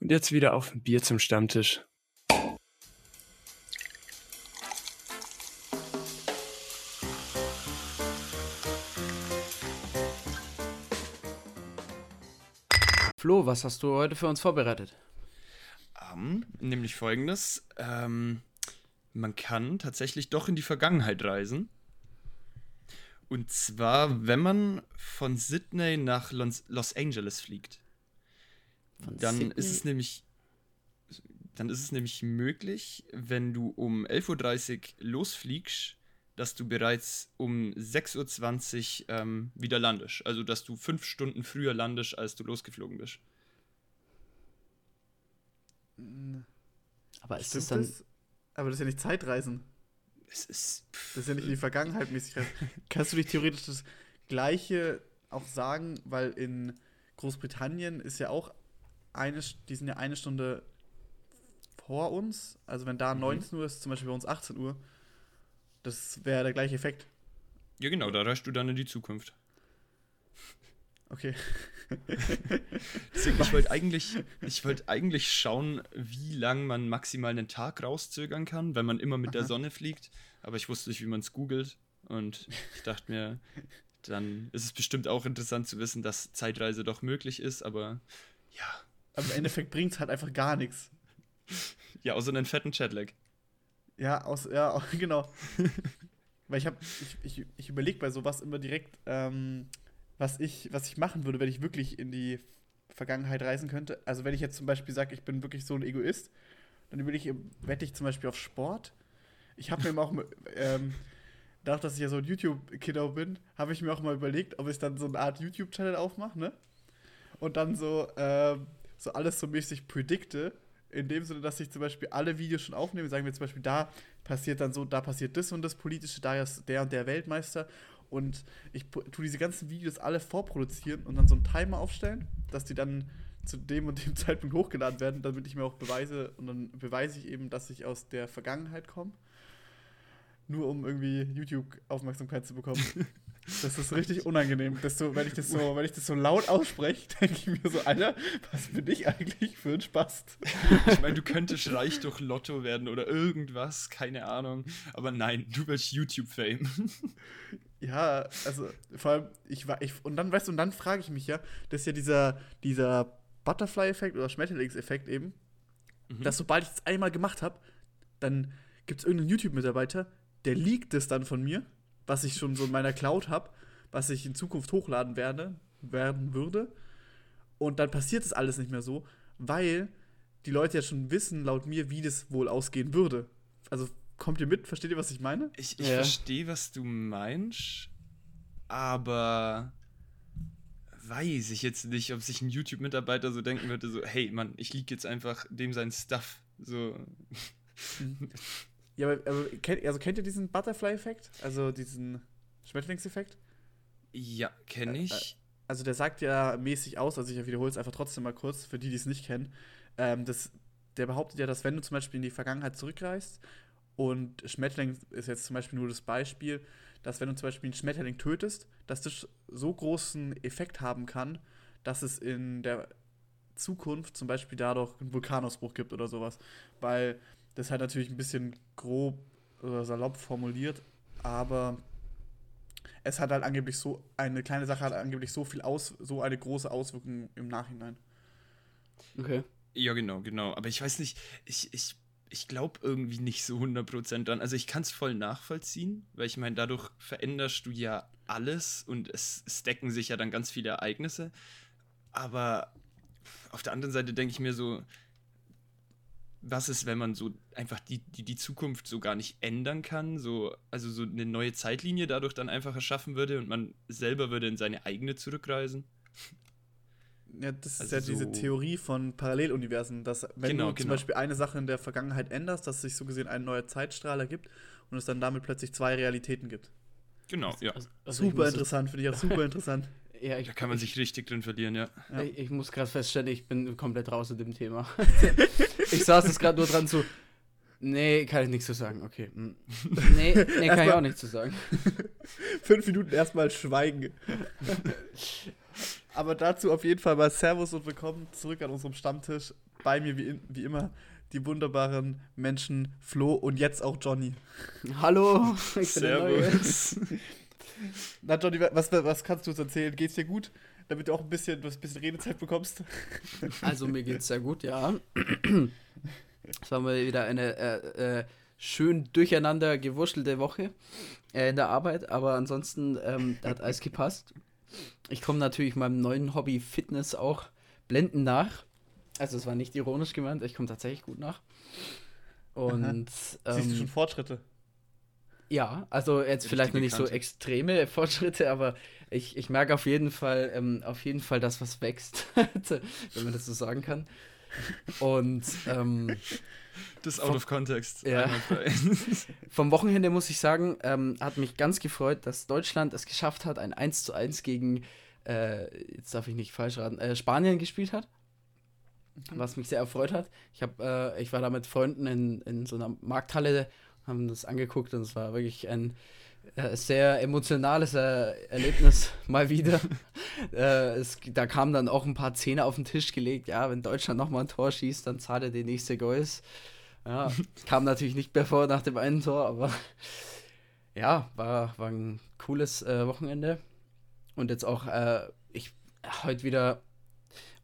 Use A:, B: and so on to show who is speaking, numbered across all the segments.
A: Und jetzt wieder auf ein Bier zum Stammtisch.
B: Flo, was hast du heute für uns vorbereitet?
C: Um, nämlich folgendes. Ähm, man kann tatsächlich doch in die Vergangenheit reisen. Und zwar, wenn man von Sydney nach Los Angeles fliegt. Von dann Sydney? ist es nämlich dann ist es nämlich möglich, wenn du um 11.30 Uhr losfliegst, dass du bereits um 6.20 Uhr ähm, wieder landest. Also, dass du fünf Stunden früher landest, als du losgeflogen bist.
D: Aber ist das dann. Das? Aber das ist ja nicht Zeitreisen.
C: Es ist.
D: Das ist ja nicht in die Vergangenheit mäßig. Kannst du dich theoretisch das Gleiche auch sagen, weil in Großbritannien ist ja auch eine, die sind ja eine Stunde vor uns. Also wenn da 19 mhm. Uhr ist, zum Beispiel bei uns 18 Uhr, das wäre der gleiche Effekt.
C: Ja, genau, da reist du dann in die Zukunft.
D: Okay.
C: Deswegen, ich wollte eigentlich, ich eigentlich schauen, wie lang man maximal einen Tag rauszögern kann, wenn man immer mit Aha. der Sonne fliegt. Aber ich wusste nicht, wie man es googelt. Und ich dachte mir, dann ist es bestimmt auch interessant zu wissen, dass Zeitreise doch möglich ist, aber ja.
D: Aber im Endeffekt bringt es halt einfach gar nichts.
C: Ja, außer einen fetten Chatlag.
D: Ja, aus, ja, genau. Weil ich habe, ich, ich, ich überlege bei sowas immer direkt, ähm, was ich, was ich machen würde, wenn ich wirklich in die Vergangenheit reisen könnte. Also wenn ich jetzt zum Beispiel sage, ich bin wirklich so ein Egoist, dann würde ich, wette ich zum Beispiel auf Sport. Ich habe mir immer auch, ähm, dadurch, dass ich ja so ein YouTube-Kiddo bin, habe ich mir auch mal überlegt, ob ich dann so eine Art YouTube-Channel aufmache, ne? Und dann so, ähm, so alles so mäßig predikte in dem Sinne, dass ich zum Beispiel alle Videos schon aufnehme, sagen wir zum Beispiel, da passiert dann so, da passiert das und das Politische, da ist der und der Weltmeister. Und ich tue diese ganzen Videos alle vorproduzieren und dann so einen Timer aufstellen, dass die dann zu dem und dem Zeitpunkt hochgeladen werden, damit ich mir auch beweise und dann beweise ich eben, dass ich aus der Vergangenheit komme. Nur um irgendwie YouTube-Aufmerksamkeit zu bekommen. Das ist richtig unangenehm. Das so, wenn, ich das so, wenn ich das so laut ausspreche, denke ich mir so, Alter, was bin ich eigentlich für ein Spast?
C: Ich meine, du könntest reich durch Lotto werden oder irgendwas, keine Ahnung. Aber nein, du willst YouTube-Fame.
D: Ja, also vor allem, ich war, ich, und dann, weißt du, und dann frage ich mich ja, das ist ja dieser, dieser Butterfly-Effekt oder Schmetterlings-Effekt eben, mhm. dass sobald ich es einmal gemacht habe, dann gibt es irgendeinen YouTube-Mitarbeiter, der liegt es dann von mir was ich schon so in meiner Cloud habe, was ich in Zukunft hochladen werde, werden würde. Und dann passiert das alles nicht mehr so, weil die Leute ja schon wissen, laut mir, wie das wohl ausgehen würde. Also kommt ihr mit? Versteht ihr, was ich meine?
C: Ich, ich ja. verstehe, was du meinst, aber weiß ich jetzt nicht, ob sich ein YouTube-Mitarbeiter so denken würde, so, hey, Mann, ich liege jetzt einfach dem sein Stuff. So.
D: Ja, aber, aber kennt, also kennt ihr diesen Butterfly-Effekt? Also diesen Schmetterlingseffekt?
C: Ja, kenne ich.
D: Also der sagt ja mäßig aus, also ich wiederhole es einfach trotzdem mal kurz, für die, die es nicht kennen. Ähm, das, der behauptet ja, dass wenn du zum Beispiel in die Vergangenheit zurückreist und Schmetterling ist jetzt zum Beispiel nur das Beispiel, dass wenn du zum Beispiel einen Schmetterling tötest, dass das so großen Effekt haben kann, dass es in der Zukunft zum Beispiel dadurch einen Vulkanausbruch gibt oder sowas. Weil das ist halt natürlich ein bisschen grob oder salopp formuliert, aber es hat halt angeblich so, eine kleine Sache hat angeblich so viel aus, so eine große Auswirkung im Nachhinein.
C: Okay. Ja, genau, genau. Aber ich weiß nicht, ich, ich, ich glaube irgendwie nicht so 100% dran. Also ich kann es voll nachvollziehen, weil ich meine, dadurch veränderst du ja alles und es, es decken sich ja dann ganz viele Ereignisse. Aber auf der anderen Seite denke ich mir so, was ist, wenn man so einfach die, die, die Zukunft so gar nicht ändern kann, so, also so eine neue Zeitlinie dadurch dann einfach erschaffen würde und man selber würde in seine eigene zurückreisen?
D: Ja, das also ist ja so diese Theorie von Paralleluniversen, dass wenn genau, du zum genau. Beispiel eine Sache in der Vergangenheit änderst, dass es sich so gesehen ein neuer Zeitstrahl ergibt und es dann damit plötzlich zwei Realitäten gibt.
C: Genau, ja.
D: Also, also super interessant, finde ich auch super interessant.
C: Ja, ich, da kann man sich richtig drin verlieren, ja.
B: ja. Ich, ich, muss gerade feststellen, ich bin komplett raus in dem Thema. ich saß jetzt gerade nur dran zu. Nee, kann ich nichts zu sagen. Okay. Hm. Nee, nee kann ich auch nichts zu sagen.
D: Fünf Minuten erstmal schweigen. Aber dazu auf jeden Fall mal Servus und willkommen zurück an unserem Stammtisch. bei mir wie, in, wie immer die wunderbaren Menschen Flo und jetzt auch Johnny.
B: Hallo, ich bin der Neue.
D: Na Johnny, was, was kannst du uns erzählen? Geht's dir gut? Damit du auch ein bisschen, du ein bisschen Redezeit bekommst.
B: Also mir geht's sehr gut, ja. Es war mal wieder eine äh, äh, schön durcheinander gewurschelte Woche äh, in der Arbeit, aber ansonsten ähm, hat alles gepasst. Ich komme natürlich meinem neuen Hobby Fitness auch blendend nach. Also es war nicht ironisch gemeint, ich komme tatsächlich gut nach. Und
D: Siehst du
B: ähm,
D: schon Fortschritte?
B: Ja, also jetzt vielleicht noch nicht so
C: Kante.
B: extreme Fortschritte, aber ich, ich merke auf jeden Fall, ähm, auf jeden Fall, dass was wächst, wenn man das so sagen kann. Und ähm,
C: Das out of context.
B: Ja. vom Wochenende muss ich sagen, ähm, hat mich ganz gefreut, dass Deutschland es geschafft hat, ein 1 zu 1 gegen, äh, jetzt darf ich nicht falsch raten, äh, Spanien gespielt hat. Was mich sehr erfreut hat. Ich, hab, äh, ich war da mit Freunden in, in so einer Markthalle, haben das angeguckt und es war wirklich ein äh, sehr emotionales äh, Erlebnis mal wieder. äh, es, da kamen dann auch ein paar Zähne auf den Tisch gelegt. Ja, wenn Deutschland nochmal ein Tor schießt, dann zahlt er die nächste Goals. Ja, kam natürlich nicht mehr vor nach dem einen Tor, aber ja, war, war ein cooles äh, Wochenende. Und jetzt auch, äh, ich heute wieder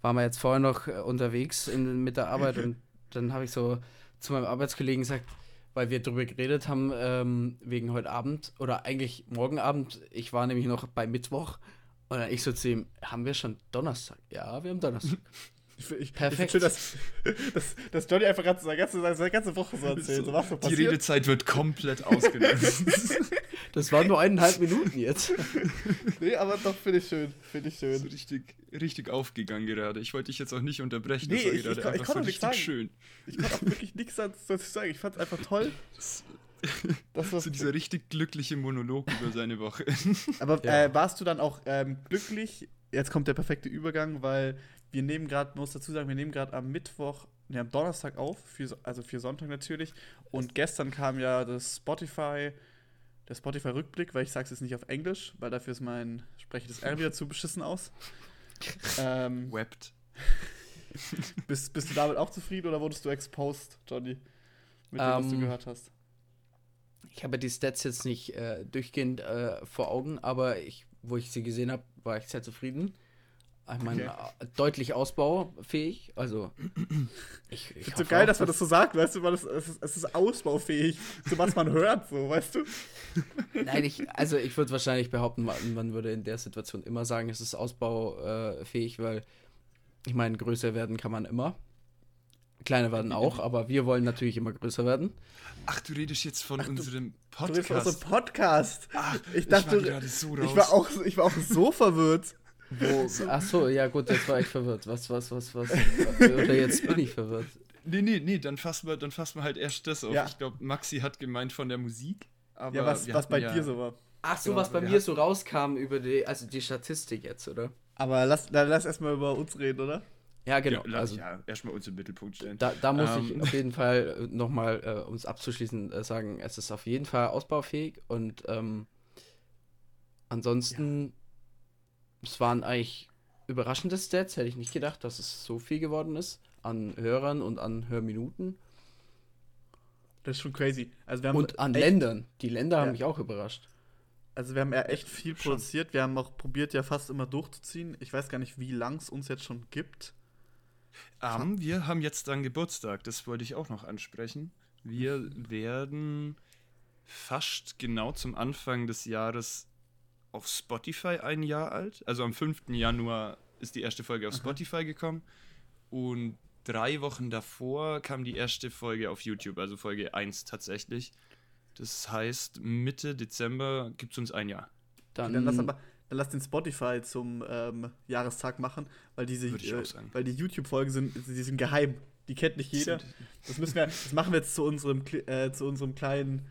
B: waren wir jetzt vorher noch äh, unterwegs in, mit der Arbeit und dann habe ich so zu meinem Arbeitskollegen gesagt, weil wir darüber geredet haben, ähm, wegen heute Abend oder eigentlich morgen Abend, ich war nämlich noch bei Mittwoch und dann ich so zu ihm, haben wir schon Donnerstag? Ja, wir haben Donnerstag.
D: Ich, ich,
B: Perfekt.
D: Ich finde schön, dass, dass, dass Johnny einfach gerade seine ganze, seine ganze Woche so erzählt. So, was so
C: Die
D: passiert.
C: Redezeit wird komplett ausgenutzt.
B: Das waren nur eineinhalb Minuten jetzt.
D: Nee, aber doch, finde ich schön. Finde ich
C: so
D: schön.
C: richtig, richtig aufgegangen gerade. Ich wollte dich jetzt auch nicht unterbrechen.
D: Nee,
C: das war
D: ich-
C: gerade
D: ich kon- ich
C: einfach
D: konnte
C: so
D: nichts
C: richtig
D: sagen.
C: schön.
D: Ich kann auch wirklich nichts dazu sagen. Ich fand es einfach toll. Das war
C: So dieser richtig glückliche Monolog über seine Woche.
D: Aber
B: Ja.
D: äh, warst du dann auch ähm, glücklich? Jetzt kommt der perfekte Übergang, weil wir nehmen gerade, muss dazu sagen, wir nehmen gerade am Mittwoch, ne, am Donnerstag auf, für, So- also für Sonntag natürlich. Und gestern kam ja das Spotify, der Spotify-Rückblick, weil ich sage es jetzt nicht auf Englisch, weil dafür ist mein sprechendes R wieder zu beschissen aus. ähm,
C: Webt.
D: bist, bist du damit auch zufrieden oder wurdest du exposed, Johnny? Mit dem, was du
B: Ähm,
D: gehört hast.
B: Ich habe die Stats jetzt nicht äh, durchgehend äh, vor Augen, aber ich, wo ich sie gesehen habe, war ich sehr zufrieden. Ich meine, äh, deutlich ausbaufähig. Also, ich, ich
D: Ich so geil,
B: auch,
D: dass man das so sagt, weißt du, weil das, es, ist, es ist ausbaufähig, so was man hört, so, weißt du?
B: Nein, ich, also ich würde wahrscheinlich behaupten, man, man würde in der Situation immer sagen, es ist ausbaufähig, weil ich meine, größer werden kann man immer. Kleiner werden auch, aber wir wollen natürlich immer größer werden.
C: Ach, du redest jetzt von
D: Ach, du-
C: unserem
D: Du redest von
C: Podcast.
D: unserem Podcast.
C: Ach,
D: Ich dachte,
C: war gerade so raus.
D: ich war, auch, ich war auch so verwirrt.
B: Wo, ach so, ja gut, jetzt war ich verwirrt. Was, was, was, was? Oder jetzt bin ich verwirrt.
C: Nee, nee, nee, dann fassen wir, dann fassen wir halt erst das auf.
D: Ja.
C: Ich glaube, Maxi hat gemeint von der Musik. Aber
D: Ja, was, was bei
C: ja,
D: dir so war.
B: Ach so,
C: Genau,
B: was bei mir
C: hatten-
B: so rauskam über die, also die Statistik jetzt, oder?
D: Aber lass, dann lass erstmal über uns reden, oder?
B: Ja, genau.
C: Ja,
B: also
C: ja, erstmal uns im Mittelpunkt stellen.
B: da, da muss
C: Ähm.
B: ich auf jeden Fall nochmal, äh, um es abzuschließen, äh, sagen, es ist auf jeden Fall ausbaufähig und ähm, ansonsten, es waren eigentlich überraschende Stats, hätte ich nicht gedacht, dass es so viel geworden ist an Hörern und an Hörminuten
D: Das ist schon crazy. Also wir haben
B: und an
D: echt,
B: Ländern. Die Länder haben
D: Ja.
B: mich auch überrascht.
D: Also wir haben ja echt viel
C: Schon.
D: produziert. Wir haben auch probiert, ja fast immer durchzuziehen. Ich weiß gar nicht, wie lang es uns jetzt schon gibt.
C: Ähm, wir haben jetzt dann Geburtstag, das wollte ich auch noch ansprechen. Wir werden fast genau zum Anfang des Jahres auf Spotify ein Jahr alt. Also am 5. Januar ist die erste Folge auf Spotify gekommen. Und drei Wochen davor kam die erste Folge auf YouTube, also Folge 1 tatsächlich. Das heißt, Mitte Dezember gibt es uns ein Jahr.
B: Dann,
D: Dann lass aber dann lass den Spotify zum ähm, Jahrestag machen, weil diese äh, weil die YouTube-Folgen sind, die sind geheim. Die kennt nicht jeder. Das müssen wir, das machen wir jetzt zu unserem, äh, zu unserem kleinen.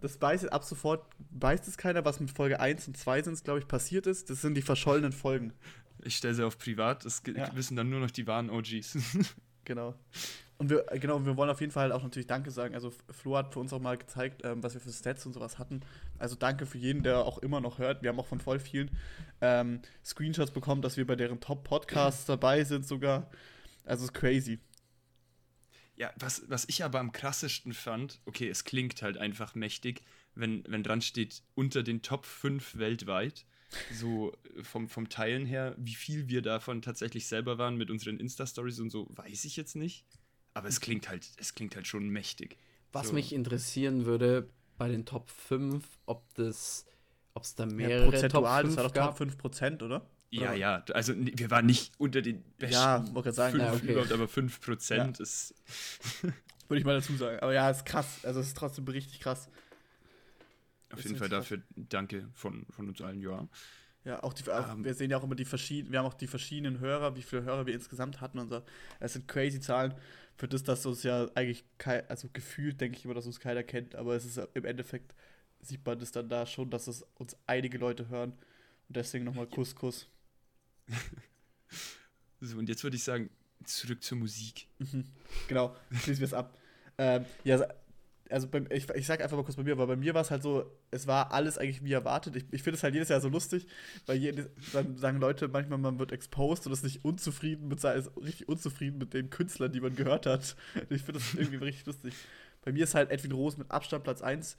D: Das weiß ab sofort weiß es keiner, was mit Folge 1 und 2 sind, glaube ich, passiert ist. Das sind die verschollenen Folgen.
C: Ich stelle sie auf privat, das
D: Ja.
C: wissen dann nur noch die wahren OGs.
D: Genau. Und wir, äh, genau, wir wollen auf jeden Fall auch natürlich Danke sagen. Also Flo hat für uns auch mal gezeigt, ähm, was wir für Stats und sowas hatten. Also danke für jeden, der auch immer noch hört. Wir haben auch von voll vielen ähm, Screenshots bekommen, dass wir bei deren Top-Podcasts dabei sind sogar. Also ist crazy.
C: Ja, was, was ich aber am krassesten fand, okay, es klingt halt einfach mächtig, wenn, wenn dran steht, unter den Top 5 weltweit, so vom, vom Teilen her, wie viel wir davon tatsächlich selber waren mit unseren Insta-Stories und so, weiß ich jetzt nicht. Aber es klingt halt, es klingt halt schon mächtig.
B: Was
C: So.
B: mich interessieren würde bei den Top 5, ob das, ob es da
D: Ja,
B: mehrere
D: prozentual,
B: Top
D: das
B: 5
D: war doch
B: gab.
D: Top 5 Prozent, oder?
C: Ja, ja, also wir waren nicht unter den besten
D: Ja, wollte sagen,
C: fünf
B: ja, okay.
C: überhaupt, aber 5% ist.
D: Würde ich mal dazu sagen. Aber ja, ist krass. Also es ist trotzdem richtig krass.
C: Auf
D: Ist
C: jeden Fall dafür danke von, von uns allen, ja.
D: Ja, auch die, auch,
C: Ähm.
D: wir sehen ja auch immer die verschiedenen, wir haben auch die verschiedenen Hörer, wie viele Hörer wir insgesamt hatten und so. Es sind crazy Zahlen für das, dass uns ja eigentlich kein, also gefühlt denke ich immer, dass uns keiner kennt, aber es ist ja- im Endeffekt sieht man das dann da schon, dass es uns einige Leute hören. Und deswegen nochmal Kuss, Kuss.
C: So, und jetzt würde ich sagen, zurück zur Musik.
D: Mhm. Genau, schließen wir es ab. Ähm, ja, also beim, ich, ich sag einfach mal kurz bei mir, weil bei mir war es halt so, es war alles eigentlich wie erwartet. Ich, ich finde es halt jedes Jahr so lustig, weil jedes, dann sagen Leute manchmal, man wird exposed und ist nicht unzufrieden mit ist richtig unzufrieden mit den Künstlern, die man gehört hat. Ich finde das irgendwie richtig lustig. Bei mir ist halt Edwin Roos mit Abstand Platz 1.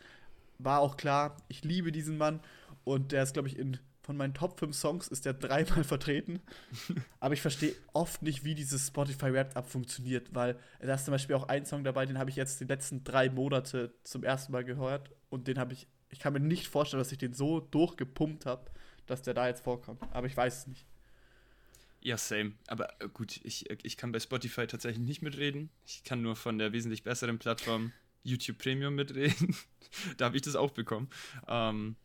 D: War auch klar, ich liebe diesen Mann und der ist, glaube ich, in von meinen Top 5 Songs ist der dreimal vertreten. Aber ich verstehe oft nicht, wie dieses Spotify Wrapped Up funktioniert, weil da ist zum Beispiel auch ein Song dabei, den habe ich jetzt die letzten drei Monate zum ersten Mal gehört und den habe ich, ich kann mir nicht vorstellen, dass ich den so durchgepumpt habe, dass der da jetzt vorkommt. Aber ich weiß es nicht.
C: Ja, same. Aber äh, gut, ich, äh, ich kann bei Spotify tatsächlich nicht mitreden. Ich kann nur von der wesentlich besseren Plattform YouTube Premium mitreden. da habe ich das auch bekommen. Ähm,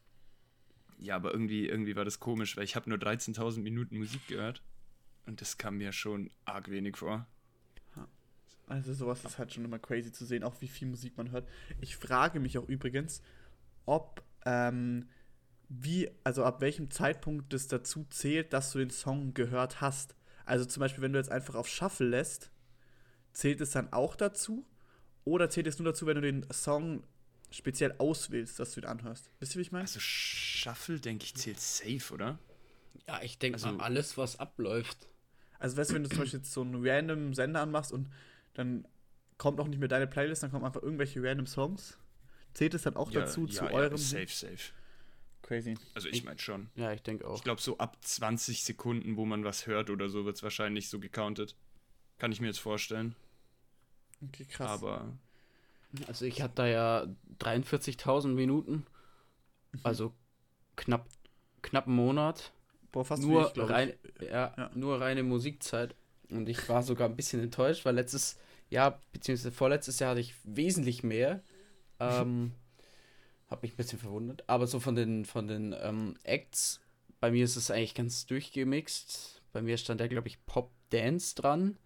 C: ja, aber irgendwie, irgendwie war das komisch, weil ich habe nur 13.000 Minuten Musik gehört. Und das kam mir schon arg wenig vor.
D: Also sowas ist halt schon immer crazy zu sehen, auch wie viel Musik man hört. Ich frage mich auch übrigens, ob ähm, wie, also ab welchem Zeitpunkt es dazu zählt, dass du den Song gehört hast. Also zum Beispiel, wenn du jetzt einfach auf Shuffle lässt, zählt es dann auch dazu? Oder zählt es nur dazu, wenn du den Song speziell auswählst, dass du ihn anhörst? Wisst ihr, wie ich meine?
C: Also Shuffle, denke ich, zählt safe, oder?
B: Ja, ich denke
C: Also-
B: mal, alles, was abläuft.
D: Also weißt du, wenn du zum Beispiel jetzt so einen random Sender anmachst und dann kommt auch nicht mehr deine Playlist, dann kommen einfach irgendwelche random Songs. Zählt es dann auch dazu zu eurem
C: safe, safe.
D: Crazy.
C: Also ich
B: Ich-
C: meine schon.
B: Ja, ich denke auch.
C: Ich glaube, so ab 20 Sekunden, wo man was hört oder so, wird es wahrscheinlich so gecountet. Kann ich mir jetzt vorstellen.
D: Okay, krass.
C: Aber
B: Also ich hatte da ja 43.000 Minuten, also knapp, knapp einen Monat.
D: Boah, fast
B: nur,
D: ich.
B: rein, ja,
D: Ja.
B: nur reine Musikzeit. Und ich war sogar ein bisschen enttäuscht, weil letztes Jahr, beziehungsweise vorletztes Jahr hatte ich wesentlich mehr. Ähm, hab mich ein bisschen verwundert. Aber so von den, von den ähm, Acts, bei mir ist es eigentlich ganz durchgemixt. Bei mir stand da, glaube ich, Pop Dance dran.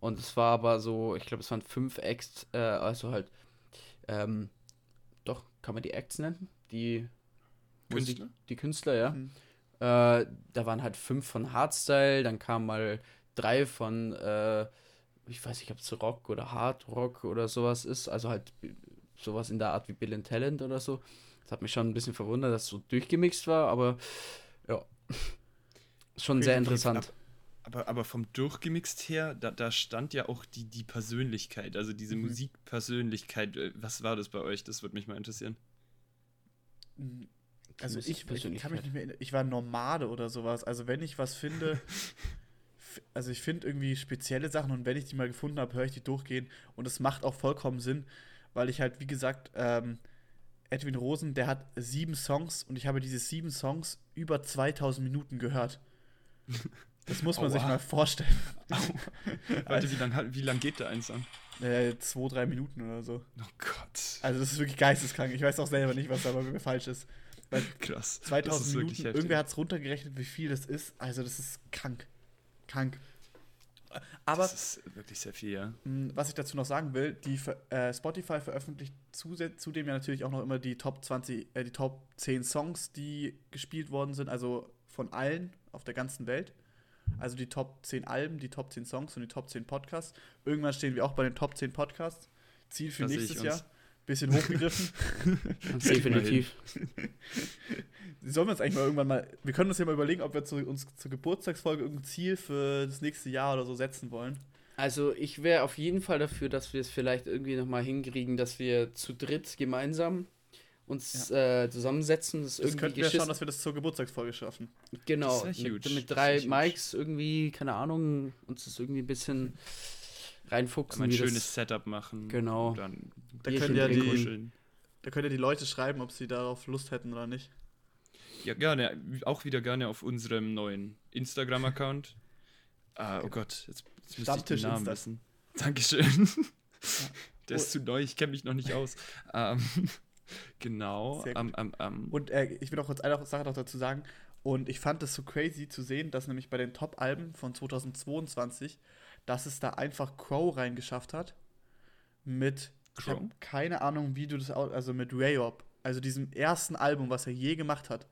B: Und es war aber so, ich glaube, es waren fünf Acts, äh, also halt, ähm, doch, kann man die Acts nennen? Die
C: Künstler?
B: Musik, die Künstler, ja.
D: Mhm.
B: Äh, da waren halt fünf von Hardstyle, dann kamen mal drei von, äh, ich weiß nicht, ob es Rock oder Hard Rock oder sowas ist, also halt sowas in der Art wie Bill and Talent oder so. Das hat mich schon ein bisschen verwundert, dass es so durchgemixt war, aber ja, schon sehr
C: Definitiv.
B: interessant.
C: Aber, aber vom Durchgemixt her, da, da stand ja auch die, die Persönlichkeit, also diese
D: Mhm.
C: Musikpersönlichkeit. Äh, Was war das bei euch? Das würde mich mal interessieren.
D: Also ich, ich kann mich nicht mehr erinnern. Ich war Nomade oder sowas. Also wenn ich was finde, also ich finde irgendwie spezielle Sachen und wenn ich die mal gefunden habe, höre ich die durchgehen. Und es macht auch vollkommen Sinn, weil ich halt, wie gesagt, ähm, Edwin Rosen, der hat sieben Songs und ich habe diese sieben Songs über 2000 Minuten gehört. Das muss man sich
C: Aua.
D: mal vorstellen.
C: Warte, wie lange wie lang geht der eins an?
D: Äh, zwei, drei Minuten oder so.
C: Oh Gott.
D: Also das ist wirklich geisteskrank. Ich weiß auch selber nicht, was da bei mir falsch ist. Weil
C: Krass.
D: 2000
C: das ist
D: Minuten, irgendwer hat es runtergerechnet, wie viel das ist. Also das ist krank. Krank. Aber
C: Das ist wirklich sehr viel, ja.
D: mh, was ich dazu noch sagen will, die äh, Spotify veröffentlicht zudem ja natürlich auch noch immer die Top 20, äh, die Top 10 Songs, die gespielt worden sind, also von allen auf der ganzen Welt. Also die Top 10 Alben, die Top 10 Songs und die Top 10 Podcasts. Irgendwann stehen wir auch bei den Top 10 Podcasts. Ziel für
C: Da sehe
D: nächstes Jahr. Bisschen hochgegriffen.
B: Definitiv.
D: Sollen wir uns eigentlich mal irgendwann mal. Wir können uns ja mal überlegen, ob wir zu, uns zur Geburtstagsfolge irgendein Ziel für das nächste Jahr oder so setzen wollen.
B: Also ich wäre auf jeden Fall dafür, dass wir es vielleicht irgendwie nochmal hinkriegen, dass wir zu dritt gemeinsam uns äh, zusammensetzen. Das,
D: Das
B: irgendwie
D: könnten wir schauen, dass wir das zur Geburtstagsfolge schaffen.
B: Genau,
C: Das
B: mit,
C: huge.
B: mit
C: Das
B: drei. Mikes irgendwie, keine Ahnung, uns das irgendwie ein bisschen reinfuchsen.
C: Ein schönes
B: das,
C: Setup machen.
B: Genau.
C: Dann
D: Da können ja
B: trinken.
D: die, da können ja die Leute schreiben, ob sie darauf Lust hätten oder nicht.
C: Ja, gerne. Auch wieder gerne auf unserem neuen Instagram-Account. Ah, oh Gott, jetzt, jetzt müsste ich den Namen
D: Insta.
C: wissen. Dankeschön. Der
D: Oh.
C: ist zu neu, ich kenne mich noch nicht aus. Ähm, genau. Am, am, am,
D: Und äh, ich will noch kurz eine Sache noch dazu sagen. Und ich fand es so crazy zu sehen, dass nämlich bei den Top-Alben von 2022, dass es da einfach Crow reingeschafft hat. Mit, ich
C: Crow?
D: habe keine Ahnung, wie du das, also mit Rayop. Also diesem ersten Album, was er je gemacht hat.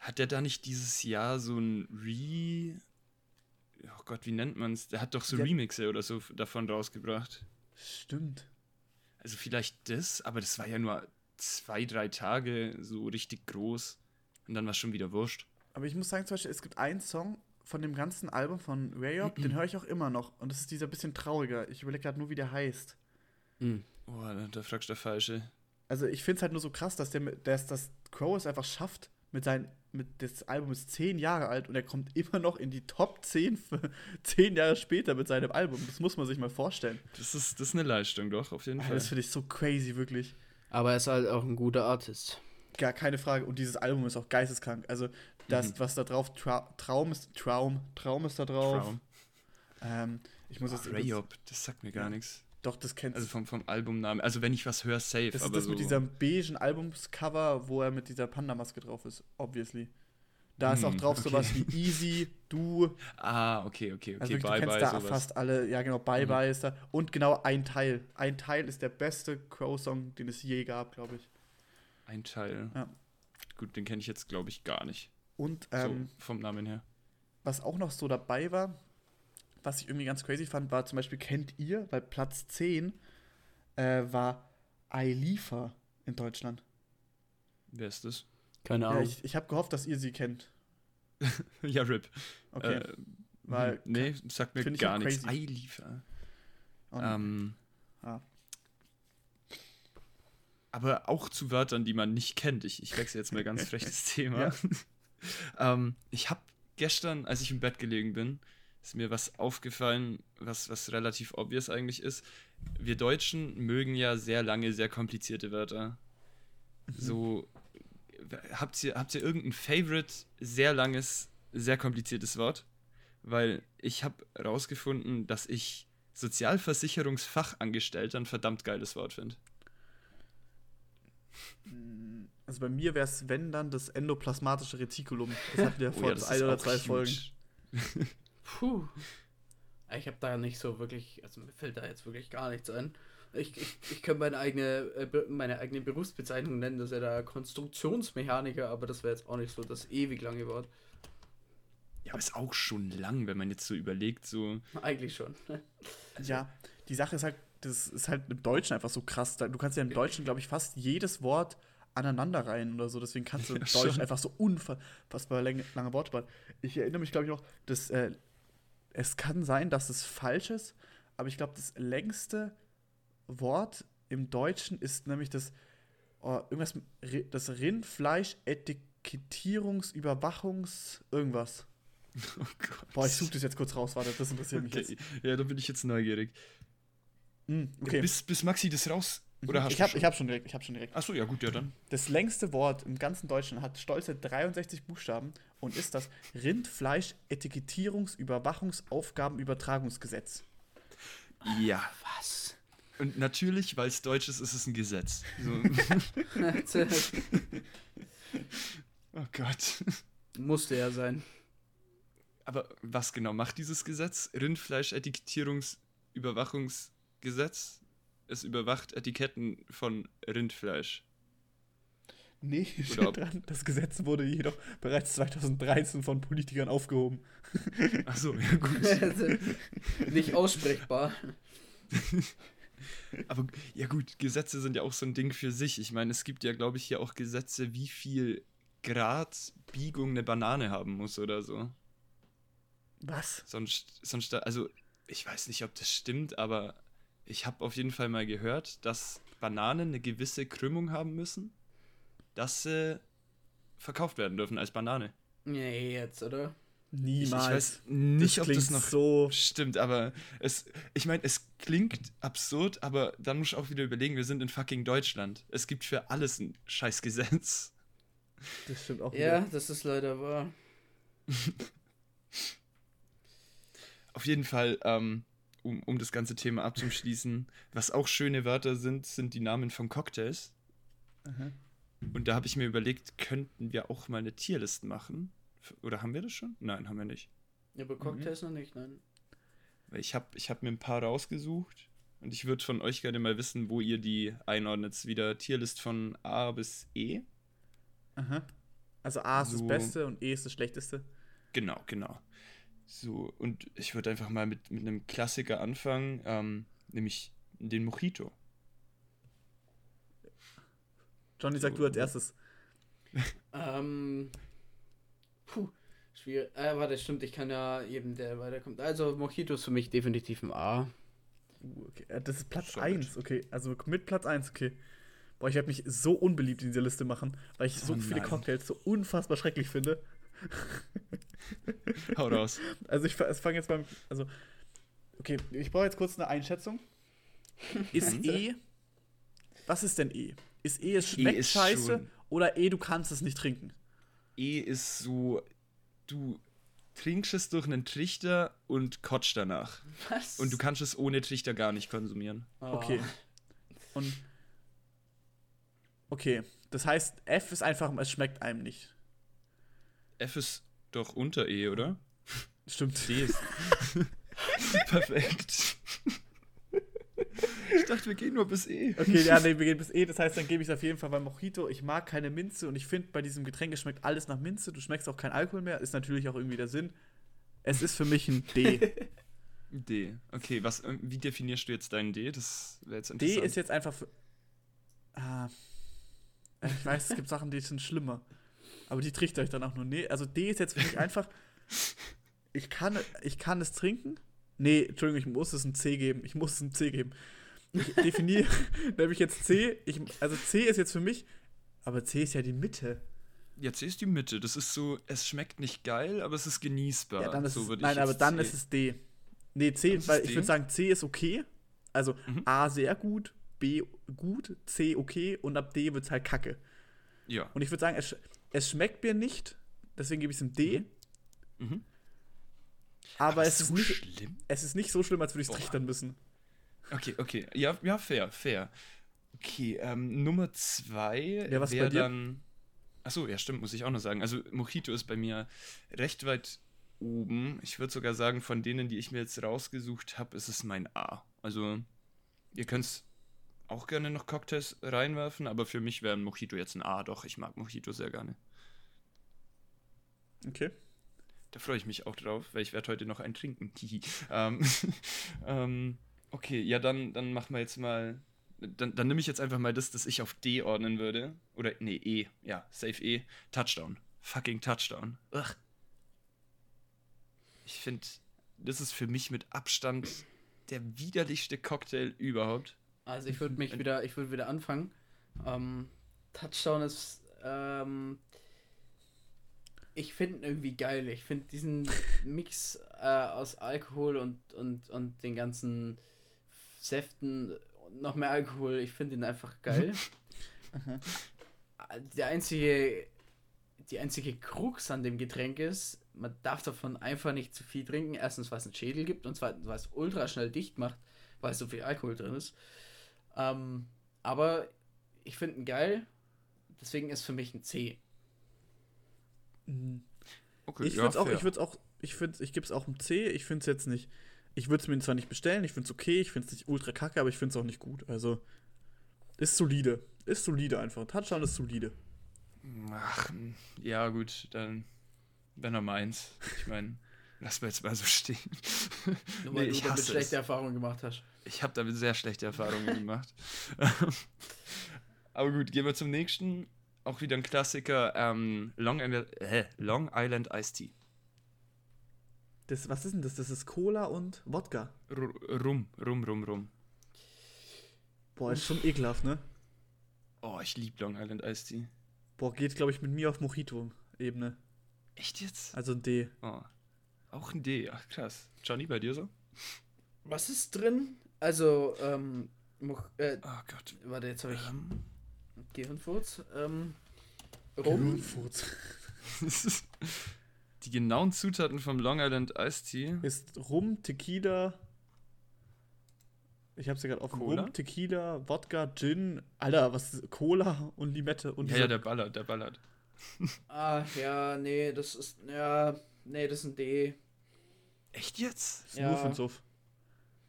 C: Hat der da nicht dieses Jahr so ein Re. Oh Gott, wie nennt man es? Der hat doch so
D: Ja.
C: Remixe oder so davon rausgebracht.
D: Stimmt.
C: Also vielleicht das, aber das war ja nur zwei, drei Tage so richtig groß. Und dann war es schon wieder wurscht.
D: Aber ich muss sagen, zum Beispiel, es gibt einen Song von dem ganzen Album von Rayop, den höre ich auch immer noch. Und das ist dieser bisschen trauriger. Ich überlege gerade nur, wie der heißt.
B: Hm.
C: Oh, da, fragst du der Falsche.
D: Also ich finde es halt nur so krass, dass der, dass das Crow es einfach schafft, mit seinen, mit das Album ist zehn Jahre alt und er kommt immer noch in die Top 10 für zehn Jahre später mit seinem Album. Das muss man sich mal vorstellen.
C: Das ist, das ist eine Leistung, doch, auf jeden
D: Alter,
C: Fall.
D: das finde ich so crazy, wirklich.
B: Aber er ist halt auch ein guter Artist.
D: Gar keine Frage. Und dieses Album ist auch geisteskrank. Also das,
C: Mhm.
D: was da drauf, Tra Traum ist, Traum, Traum ist da drauf.
C: Traum.
D: Ähm, ich muss
C: Oh,
D: jetzt
C: Rayop, das sagt mir gar
D: Ja.
C: nichts.
D: Doch, das kennst
C: Also vom, vom Albumnamen. Also wenn ich was höre, safe.
D: Das ist das
C: so
D: mit diesem beigen Albumscover, wo er mit dieser Panda-Maske drauf ist, obviously. Da ist auch
C: Hm,
D: drauf
C: okay.
D: sowas wie Easy, Du.
C: Ah, okay, okay, okay.
D: Also wirklich,
C: bye,
D: du kennst
C: bye,
D: da
C: sowas.
D: fast alle. Ja, genau, Bye
C: Mhm.
D: Bye ist da. Und genau ein Teil. Ein Teil ist der beste Crow-Song, den es je gab, glaube ich.
C: Ein Teil.
D: Ja.
C: Gut, den kenne ich jetzt, glaube ich, gar nicht.
D: Und ähm,
C: so vom Namen her.
D: was auch noch so dabei war, was ich irgendwie ganz crazy fand, war zum Beispiel, kennt ihr, weil Platz 10 äh, war Eilifa in Deutschland.
C: Wer ist das?
B: Keine
D: Ja,
B: Ahnung.
D: ich ich habe gehofft, dass ihr sie kennt.
C: ja, RIP.
D: Okay.
C: Äh,
D: weil-
C: nee, sagt mir gar
D: auch
C: nichts. Eiliefer.
D: Und-
C: Ähm,
D: ja.
C: aber auch zu Wörtern, die man nicht kennt. Ich, ich wechsle jetzt mal ganz frech das Thema.
D: Ja.
C: ähm, ich habe gestern, als ich im Bett gelegen bin, ist mir was aufgefallen, was, was relativ obvious eigentlich ist. Wir Deutschen mögen ja sehr lange, sehr komplizierte Wörter.
D: Mhm.
C: So, habt ihr, habt ihr irgendein Favorite, sehr langes, sehr kompliziertes Wort? Weil ich habe rausgefunden, dass ich Sozialversicherungsfachangestellter ein verdammt geiles Wort finde.
D: Also bei mir wäre es, wenn dann, das endoplasmatische Retikulum. Das hatten wir
C: Oh
D: vor
C: ja,
D: ein oder zwei
C: huge.
D: Folgen.
B: Puh. Ich habe da nicht so wirklich, also mir fällt da jetzt wirklich gar nichts ein. Ich, ich, ich könnte meine eigene, äh, meine eigene Berufsbezeichnung nennen, das ist ja der Konstruktionsmechaniker, aber das wäre jetzt auch nicht so das ewig lange Wort.
C: Ja, aber ist auch schon lang, wenn man jetzt so überlegt, so.
B: Eigentlich schon.
D: Ja, die Sache ist halt, das ist halt im Deutschen einfach so krass. Da- Du kannst ja im Deutschen, glaube ich, fast jedes Wort aneinander reihen oder so. Deswegen kannst du im
C: Ja,
D: Deutschen einfach so unfassbar lange, lange Worte bauen. Ich erinnere mich, glaube ich, noch, dass äh, es kann sein, dass es falsch ist, aber ich glaube, das längste Wort im Deutschen ist nämlich das, oh, irgendwas, das Rindfleisch, Etikettierungs-, irgendwas.
C: Oh Gott.
D: Boah, ich suche das jetzt kurz raus, warte, das interessiert mich
C: Okay.
D: jetzt.
C: Ja, da bin ich jetzt neugierig.
D: Mm, okay.
C: Bis, bis Maxi das raus. Oder hast
D: ich
C: du
D: habe
C: schon?
D: ich hab schon direkt, ich habe schon direkt.
C: Achso, ja, gut, ja, dann.
D: Das längste Wort im ganzen Deutschen hat stolze 63 Buchstaben und ist das Rindfleisch-Etikettierungs-Überwachungsaufgabenübertragungsgesetz.
C: Ja.
B: Was?
C: Und natürlich, weil es Deutsch ist, ist es ein Gesetz. So. oh Gott.
B: Musste ja sein.
C: Aber was genau macht dieses Gesetz? Rindfleisch-Etikettierungsüberwachungsgesetz? Es überwacht Etiketten von Rindfleisch.
D: Nee, steht dran, das Gesetz wurde jedoch bereits 2013 von Politikern aufgehoben.
C: Achso, ja gut.
B: Nicht aussprechbar.
C: Aber ja gut, Gesetze sind ja auch so ein Ding für sich. Ich meine, es gibt ja, glaube ich, hier auch Gesetze, wie viel Grad Biegung eine Banane haben muss oder so.
D: Was?
C: Sonst, sonst, also ich weiß nicht, ob das stimmt, aber ich habe auf jeden Fall mal gehört, dass Bananen eine gewisse Krümmung haben müssen, dass sie verkauft werden dürfen als Banane.
B: Nee, jetzt, oder?
C: Ich, ich
D: Niemals.
C: weiß nicht, ob
D: klingt
C: das noch
D: so.
C: stimmt, aber es, ich meine, es klingt absurd, aber dann muss ich auch wieder überlegen, wir sind in fucking Deutschland. Es gibt für alles ein Scheißgesetz.
D: Das stimmt auch
B: Ja,
D: wieder.
B: das ist leider wahr.
C: Auf jeden Fall, ähm, um, um das ganze Thema abzuschließen, was auch schöne Wörter sind, sind die Namen von Cocktails.
D: Aha.
C: Und da habe ich mir überlegt, könnten wir auch mal eine Tierlist machen? Oder haben wir das schon? Nein, haben wir nicht.
B: Ja, aber Cocktails noch nicht, nein.
C: Weil ich habe ich hab mir ein paar rausgesucht und ich würde von euch gerne mal wissen, wo ihr die einordnet. Wieder Tierlist von A bis E.
D: Aha. Also A ist
C: So.
D: das Beste und E ist das Schlechteste.
C: Genau, genau. So, und ich würde einfach mal mit, mit einem Klassiker anfangen, ähm, nämlich den Mojito.
D: Johnny, sag du als erstes.
B: Ähm. Puh, schwierig. Äh, warte, stimmt, ich kann ja jedem, der weiterkommt. Also, Mojito ist für mich definitiv ein A.
D: Uh, okay. äh, Das ist Platz
C: Solid.
D: 1, okay. Also mit Platz 1, okay. Boah, ich werde mich so unbeliebt in dieser Liste machen, weil ich so
C: Oh
D: viele. Cocktails so unfassbar schrecklich finde.
C: Hau raus.
D: Also ich fange jetzt beim. Also. Okay, ich brauche jetzt kurz eine Einschätzung. Ist E. Was ist denn E? Ist E, es schmeckt
C: ist
D: scheiße
C: schon-
D: oder E, du kannst es nicht trinken?
C: E ist so, du trinkst es durch einen Trichter und kotzt danach.
B: Was?
C: Und du kannst es ohne Trichter gar nicht konsumieren.
B: Oh.
D: Okay. Und. Okay, das heißt, F ist einfach, es schmeckt einem nicht.
C: F ist doch unter E, oder?
D: Stimmt.
C: D ist. Perfekt. Ich dachte, wir gehen nur bis E.
D: Okay, ja, nee, wir gehen bis E, das heißt, dann gebe ich es auf jeden Fall bei Mojito. Ich mag keine Minze und ich finde, bei diesem Getränk es schmeckt alles nach Minze. Du schmeckst auch kein Alkohol mehr, ist natürlich auch irgendwie der Sinn. Es ist für mich ein D.
C: D. Okay, was, ähm, wie definierst du jetzt deinen D? Das wäre jetzt
D: D
C: interessant.
D: ist jetzt einfach für. Ah. Ich weiß, es gibt Sachen, die sind schlimmer. Aber die trichter euch dann auch nur. Nee, also D ist jetzt für mich einfach. Ich kann, ich kann es trinken. Nee, Entschuldigung, ich muss es ein C geben. Ich muss es ein C geben. Ich definiere nämlich jetzt C. Ich, also C ist jetzt für mich. Aber C ist ja die Mitte.
C: Ja, C ist die Mitte. Das ist so, es schmeckt nicht geil, aber es ist genießbar.
D: Ja, dann ist
C: so
D: es, nein, aber dann
C: C-
D: ist es D. Nee, C,
C: Dann
D: weil
C: es
D: ich würde sagen, C ist okay. Also
C: Mhm.
D: A sehr gut, B gut, C okay und ab D wird es halt kacke.
C: Ja.
D: Und ich würde sagen, es, es schmeckt mir nicht, deswegen gebe ich es ein D.
C: Mhm.
D: Aber, es,
C: so
D: ist nicht,
C: schlimm.
D: es ist nicht so schlimm, als würde ich es trichtern müssen.
C: Okay, okay. Ja, ja, fair, fair. Okay, ähm, Nummer zwei
D: Ja,
C: wäre dann. Achso, ja, stimmt, muss ich auch noch sagen. Also, Mojito ist bei mir recht weit oben. Ich würde sogar sagen, von denen, die ich mir jetzt rausgesucht habe, ist es mein A. Also, ihr könnt auch gerne noch Cocktails reinwerfen, aber für mich wäre ein Mojito jetzt ein A. Doch, ich mag Mojito sehr gerne.
D: Okay.
C: Da freue ich mich auch drauf, weil ich werde heute noch einen trinken. Ähm, ähm, okay, ja, dann, dann machen wir jetzt mal. Dann, dann nehme ich jetzt einfach mal das, das ich auf D ordnen würde. Oder, nee, E. Ja, safe E. Touchdown. Fucking Touchdown. Ugh. Ich finde, das ist für mich mit Abstand der widerlichste Cocktail überhaupt.
B: Also ich würde mich wieder, ich würde wieder anfangen. Ähm, Touchdown ist, ähm, ich finde irgendwie geil. Ich finde diesen Mix äh, aus Alkohol und, und, und den ganzen Säften und noch mehr Alkohol, ich finde ihn einfach geil. Der einzige, die einzige Krux an dem Getränk ist, man darf davon einfach nicht zu viel trinken. Erstens, weil es einen Schädel gibt und zweitens, weil es ultra schnell dicht macht, weil so viel Alkohol drin ist. Ähm, aber ich finde ihn geil, deswegen ist für mich ein C.
D: Mhm.
C: Okay,
D: Ich würde es auch, ich würde es auch, ich finde, ich gebe es auch ein C. Ich finde es jetzt nicht. Ich würde es mir zwar nicht bestellen, ich finde es okay, ich finde es nicht ultra kacke, aber ich finde es auch nicht gut. Also ist solide, ist solide einfach. Touchdown ist solide.
C: Ach, ja, gut, dann. Wenn er meins. Ich meine, lass mal jetzt mal so stehen.
B: Nur weil
C: Nee,
B: du
C: ich
B: damit schlechte
C: es.
B: Erfahrungen gemacht hast.
C: Ich habe damit sehr schlechte Erfahrungen gemacht. Aber gut, gehen wir zum nächsten. Auch wieder ein Klassiker. Ähm, Long, Island, äh, Long Island Iced Tea.
D: Das, was ist denn das? Das ist Cola und Wodka.
C: R rum, rum, rum, rum.
D: Boah, ist schon ekelhaft, ne?
C: Oh, ich liebe Long Island Iced Tea.
D: Boah, geht, glaube ich, mit mir auf Mojito-Ebene.
C: Echt jetzt?
D: Also ein D.
C: Oh. Auch ein D, ach krass. Johnny, bei dir so?
B: Was ist drin? Also, ähm, Mo- äh,
C: Oh Gott.
B: warte, jetzt habe ich
C: Ähm,
B: Gehirnfurz. Ähm, Rum,
D: Gehirnfurz.
C: Die genauen Zutaten vom Long Island Iced Tea.
D: Ist Rum, Tequila. Ich hab's ja gerade offen.
C: Cola?
D: Rum, Tequila, Wodka, Gin. Alter, was ist Cola und Limette und
C: Ja, ja, der ballert, der ballert.
B: Ah, ja, nee, das ist, ja, nee, das ist ein D.
C: Echt jetzt?
D: ist nur
B: ja.
D: für den Suff.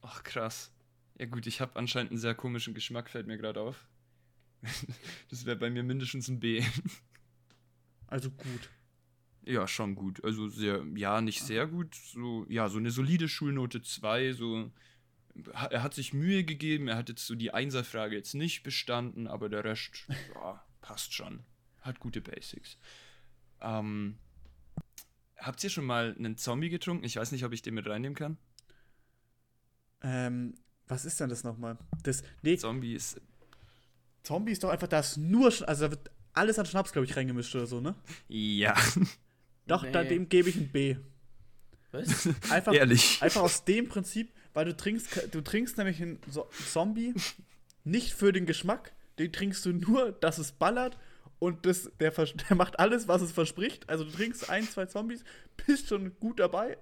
C: Ach krass. Ja gut, ich habe anscheinend einen sehr komischen Geschmack, fällt mir gerade auf. Das wäre bei mir mindestens ein B.
D: Also gut.
C: Ja, schon gut. Also sehr, ja, nicht sehr gut. So, ja, so eine solide Schulnote 2. So, er hat sich Mühe gegeben, er hat jetzt so die Einserfrage jetzt nicht bestanden, aber der Rest, ja, passt schon. Hat gute Basics. Ähm, habt ihr schon mal einen Zombie getrunken? Ich weiß nicht, ob ich den mit reinnehmen kann.
D: Ähm, was ist denn das nochmal? Das, nee,
C: Zombie ist.
D: Zombie ist doch einfach das nur, Sch- also da wird alles an Schnaps, glaube ich, reingemischt oder so, ne?
C: Ja,
D: Doch,
B: Nee.
D: da, dem gebe ich ein B.
B: Was?
D: Einfach,
C: ehrlich.
D: einfach aus dem Prinzip, weil du trinkst, du trinkst nämlich einen so Zombie nicht für den Geschmack, den trinkst du nur, dass es ballert und das, der, der macht alles, was es verspricht. Also du trinkst ein, zwei Zombies, bist schon gut dabei.